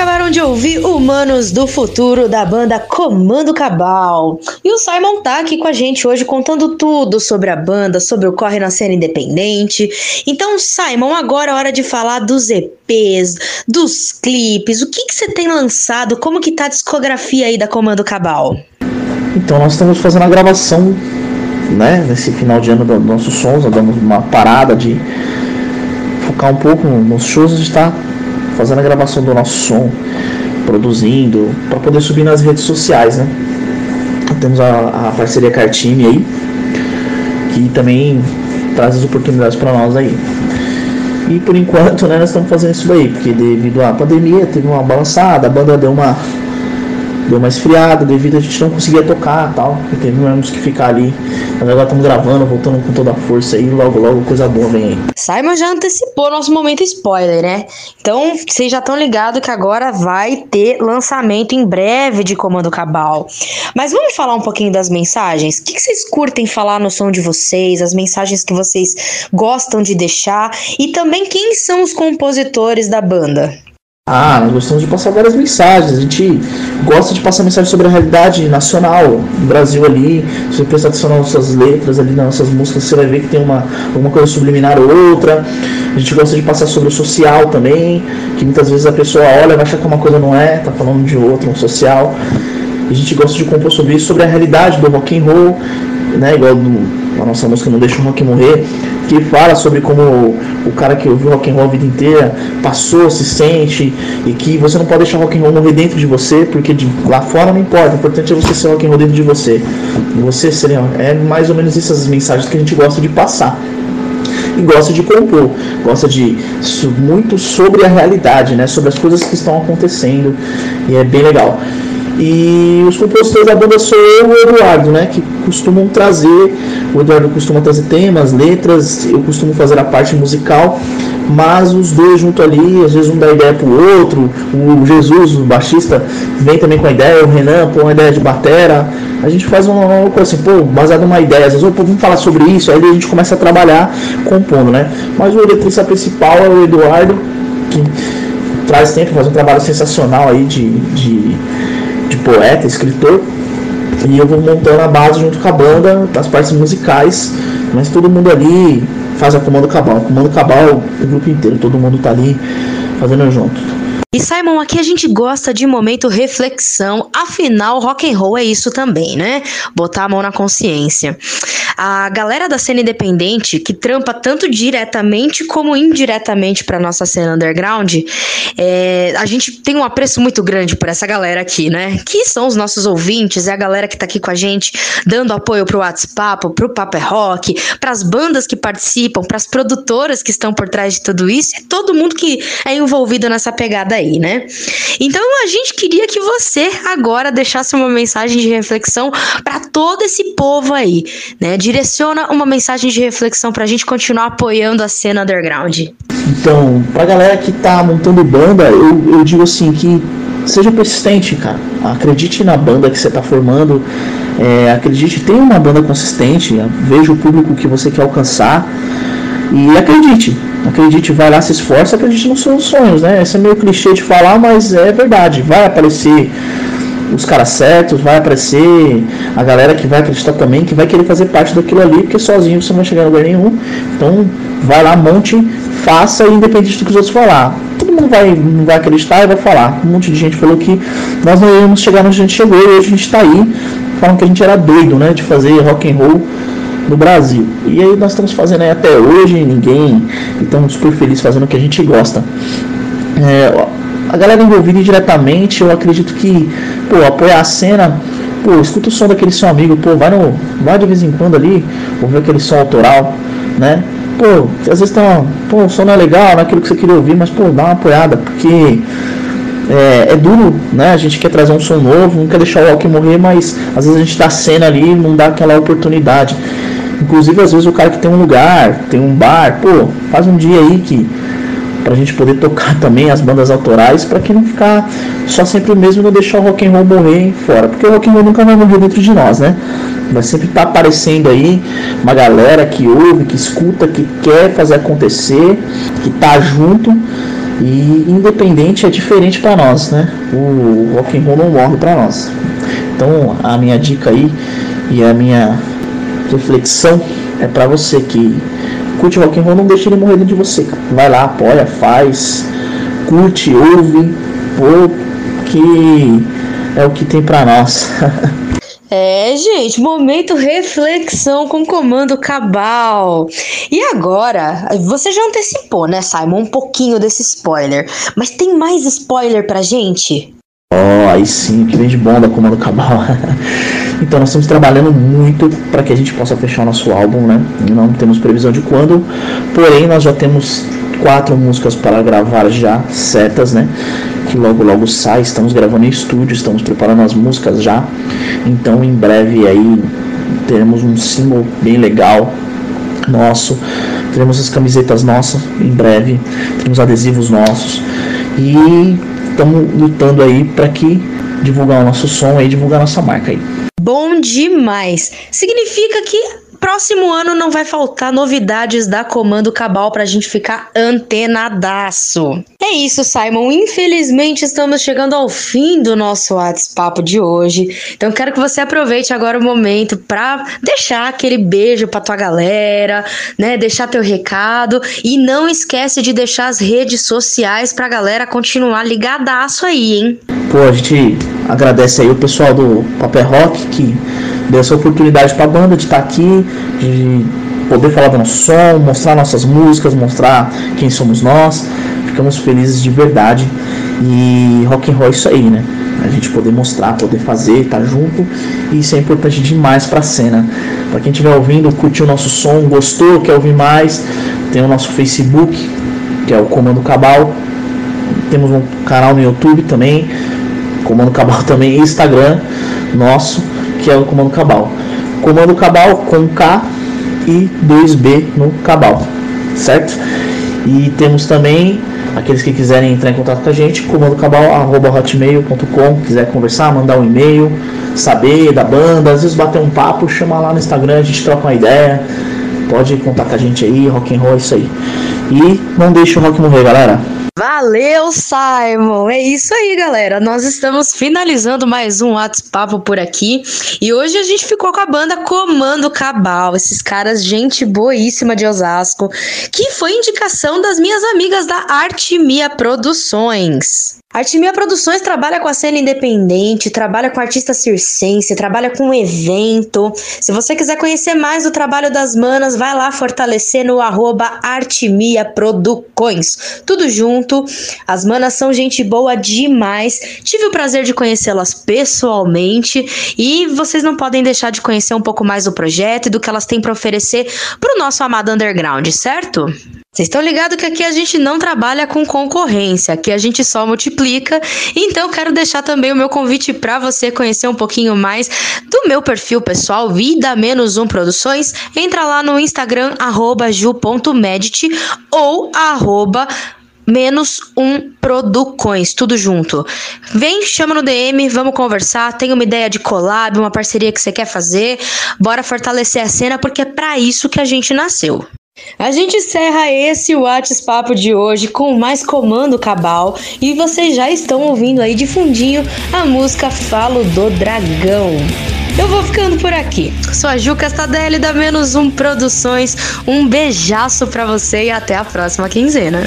Acabaram de ouvir Humanos do Futuro da banda Comando Cabal. E o Simon tá aqui com a gente hoje contando tudo sobre a banda, sobre o corre na cena independente. Então, Simon, agora é hora de falar dos EPs, dos clipes. O que que você tem lançado? Como que tá a discografia aí da Comando Cabal? Então nós estamos fazendo a gravação, né, nesse final de ano dos nossos sons, nós damos uma parada de focar um pouco nos shows, a gente está fazendo a gravação do nosso som, produzindo, para poder subir nas redes sociais, né. Temos a, a parceria com a Artime aí, que também traz as oportunidades para nós aí. E por enquanto, né, nós estamos fazendo isso daí, porque devido à pandemia teve uma balançada, a banda deu uma deu uma esfriada devido a gente não conseguia tocar tal. E tivemos que ficar ali. Mas agora estamos gravando, voltando com toda a força aí. Logo, logo coisa boa vem aí. Simon já antecipou nosso momento spoiler, né? Então, vocês já estão ligados que agora vai ter lançamento em breve de Comando Cabal. Mas vamos falar um pouquinho das mensagens? O que que vocês curtem falar no som de vocês? As mensagens que vocês gostam de deixar? E também quem são os compositores da banda? Ah, nós gostamos de passar várias mensagens. A gente gosta de passar mensagem sobre a realidade nacional do Brasil ali. Se você prestar atenção nas nossas letras ali, nas nossas músicas, você vai ver que tem uma, uma coisa subliminar ou outra. A gente gosta de passar sobre o social também, que muitas vezes a pessoa olha, vai achar que uma coisa não é, tá falando de outra, um social. A gente gosta de compor sobre isso, sobre a realidade do rock and roll, né? Igual do, a nossa música Não Deixa o Rock Morrer, que fala sobre como o cara que ouviu rock and roll a vida inteira passou, se sente e que você não pode deixar o rock and roll morrer dentro de você, porque de lá fora não importa, o importante é você ser rock and roll dentro de você. Você ser, é mais ou menos essas mensagens que a gente gosta de passar e gosta de compor, gosta de muito sobre a realidade, né, sobre as coisas que estão acontecendo e é bem legal. E os compositores da banda sou eu e o Eduardo, né? Que costumam trazer. O Eduardo costuma trazer temas, letras, eu costumo fazer a parte musical, mas os dois junto ali, às vezes um dá ideia pro outro. O Jesus, o baixista, vem também com a ideia, o Renan põe uma ideia de batera. A gente faz uma coisa assim, pô, baseado numa ideia, às vezes, pô, vamos falar sobre isso, aí a gente começa a trabalhar compondo, né? Mas o eletricista principal é o Eduardo, que traz tempo, faz um trabalho sensacional aí de, de de poeta, escritor, e eu vou montando a base junto com a banda, das partes musicais, mas todo mundo ali faz a Comando Cabal. Comando Cabal, o grupo inteiro, todo mundo tá ali fazendo junto. E Simon, aqui a gente gosta de momento reflexão, afinal rock and roll é isso também, né? Botar a mão na consciência. A galera da cena independente que trampa tanto diretamente como indiretamente para nossa cena underground, é, a gente tem um apreço muito grande por essa galera aqui, né? Que são os nossos ouvintes, é a galera que tá aqui com a gente, dando apoio pro WhatsApp, pro Paper é Rock, para as bandas que participam, para as produtoras que estão por trás de tudo isso, é todo mundo que é envolvido nessa pegada aí, né? Então a gente queria que você agora deixasse uma mensagem de reflexão para todo esse povo aí, né? Direciona uma mensagem de reflexão pra gente continuar apoiando a cena underground. Então, pra galera que tá montando banda, eu, eu digo assim que seja persistente, cara. Acredite na banda que você tá formando. É, acredite, tenha uma banda consistente. Veja o público que você quer alcançar. E acredite, acredite, vai lá, se esforça, acredite nos seus sonhos, né? Esse é meio clichê de falar, mas é verdade. Vai aparecer os caras certos, vai aparecer a galera que vai acreditar também, que vai querer fazer parte daquilo ali, porque sozinho você não vai chegar em lugar nenhum. Então, vai lá, monte, faça, independente do que os outros falar. Todo mundo vai, vai acreditar e vai falar. Um monte de gente falou que nós não íamos chegar onde a gente chegou e hoje a gente está aí. Falam que a gente era doido, né, de fazer rock and roll no Brasil. E aí nós estamos fazendo aí até hoje, ninguém, estamos super felizes fazendo o que a gente gosta. É, a galera envolvida diretamente, eu acredito que, pô, apoiar a cena, pô, escuta o som daquele seu amigo, pô, vai no, vai de vez em quando ali, ouvir aquele som autoral, né? Pô, às vezes tá, pô, o som não é legal, não é aquilo que você queria ouvir, mas pô, dá uma apoiada, porque é, é, duro, né? A gente quer trazer um som novo, não quer deixar o rock morrer, mas às vezes a gente dá cena ali e não dá aquela oportunidade. Inclusive, às vezes o cara que tem um lugar, tem um bar, pô, faz um dia aí que pra gente poder tocar também as bandas autorais, para que não ficar só sempre mesmo não deixar o rock and roll morrer fora, porque o rock and roll nunca vai morrer dentro de nós, né? Vai sempre estar tá aparecendo aí uma galera que ouve, que escuta, que quer fazer acontecer, que tá junto e independente é diferente para nós, né? O rock and roll não morre para nós. Então a minha dica aí e a minha reflexão é para você que curte rock and roll, não deixe ele morrer dentro de você. Vai lá, apoia, faz, curte, ouve, pô, que é o que tem para nós. É, gente, momento reflexão com comando cabal. E agora, você já antecipou, né, Simon, um pouquinho desse spoiler, mas tem mais spoiler pra gente? Oh, aí sim, que vem de bom da comando cabal. Então nós estamos trabalhando muito para que a gente possa fechar nosso álbum, né? Não temos previsão de quando, porém nós já temos quatro músicas para gravar já certas, né? Que logo logo sai, estamos gravando em estúdio, estamos preparando as músicas já. Então em breve aí teremos um single bem legal nosso, teremos as camisetas nossas em breve, teremos adesivos nossos e estamos lutando aí para que divulgar o nosso som e divulgar a nossa marca aí. Bom demais! Significa que próximo ano não vai faltar novidades da Comando Cabal pra gente ficar antenadaço. É isso, Simon. Infelizmente estamos chegando ao fim do nosso WhatsApp de hoje. Então quero que você aproveite agora o momento pra deixar aquele beijo pra tua galera, né? Deixar teu recado e não esquece de deixar as redes sociais pra galera continuar ligadaço aí, hein? Pô, a gente agradece aí o pessoal do Papel Rock que deu essa oportunidade pra banda de estar aqui, de poder falar do nosso som, mostrar nossas músicas, mostrar quem somos nós. Ficamos felizes de verdade. E rock and roll é isso aí, né? A gente poder mostrar, poder fazer, estar junto. E isso é importante demais pra cena. Pra quem estiver ouvindo, curtiu o nosso som, gostou, quer ouvir mais, tem o nosso Facebook, que é o Comando Cabal. Temos um canal no YouTube também, Comando Cabal também, Instagram nosso, que é o Comando Cabal. Comando Cabal com K e 2B no Cabal, certo? E temos também aqueles que quiserem entrar em contato com a gente, comandocabal.hotmail.com, quiser conversar, mandar um e-mail, saber da banda, às vezes bater um papo, chama lá no Instagram, a gente troca uma ideia, pode contatar a gente aí, rock and roll é isso aí. E não deixe o rock morrer, galera. Valeu, Simon! É isso aí, galera. Nós estamos finalizando mais um WhatsApp por aqui. E hoje a gente ficou com a banda Comando Cabal. Esses caras, gente boíssima de Osasco. Que foi indicação das minhas amigas da Artimia Produções. Artimia Produções trabalha com a cena independente, trabalha com artista circense, trabalha com evento. Se você quiser conhecer mais do trabalho das manas, vai lá fortalecer no arroba Artimia Producões. Tudo junto. As manas são gente boa demais. Tive o prazer de conhecê-las pessoalmente e vocês não podem deixar de conhecer um pouco mais do projeto e do que elas têm para oferecer para o nosso amado underground, certo? Vocês estão ligados que aqui a gente não trabalha com concorrência, aqui a gente só multiplica. Então quero deixar também o meu convite para você conhecer um pouquinho mais do meu perfil pessoal, Vida Menos Um Produções. Entra lá no Instagram, ju.medit ou arroba menos um Producões, tudo junto. Vem, chama no DM, vamos conversar. Tem uma ideia de collab, uma parceria que você quer fazer. Bora fortalecer a cena, porque é para isso que a gente nasceu. A gente encerra esse WhatsApp de hoje com mais Comando Cabal e vocês já estão ouvindo aí de fundinho a música Falo do Dragão. Eu vou ficando por aqui. Sou a Ju Castadelli da Menos Um Produções. Um beijaço pra você e até a próxima quinzena.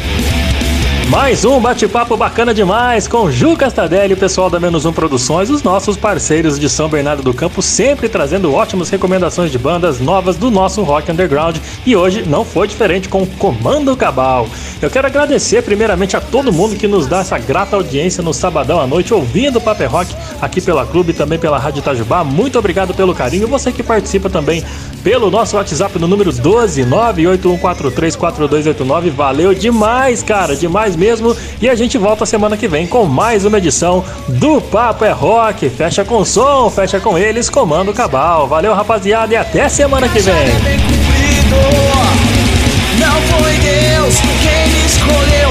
Mais um bate-papo bacana demais com Ju Castadelli, o pessoal da Menos Um Produções, os nossos parceiros de São Bernardo do Campo, sempre trazendo ótimas recomendações de bandas novas do nosso rock underground. E hoje não foi diferente com Comando Cabal. Eu quero agradecer primeiramente a todo mundo que nos dá essa grata audiência no sabadão à noite, ouvindo o Paper Rock aqui pela Clube e também pela Rádio Itajubá. Muito obrigado pelo carinho. Você que participa também pelo nosso WhatsApp no número 12 981434289. Valeu demais, cara, demais mesmo. E a gente volta semana que vem com mais uma edição do Papo é Rock. Fecha com som, fecha com eles, comando cabal. Valeu, rapaziada, e até semana que vem. Não foi Deus quem me escolheu,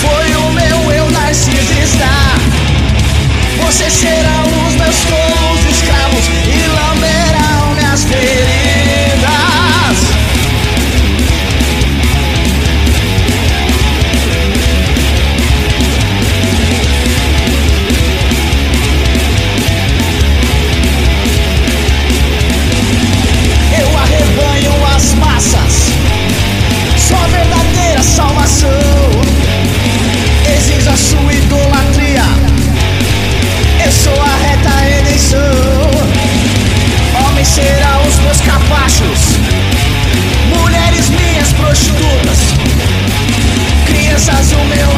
foi o meu eu narcisista. Você será os meus tolos escravos e lamberá fachos, mulheres minhas prostitutas, crianças o meu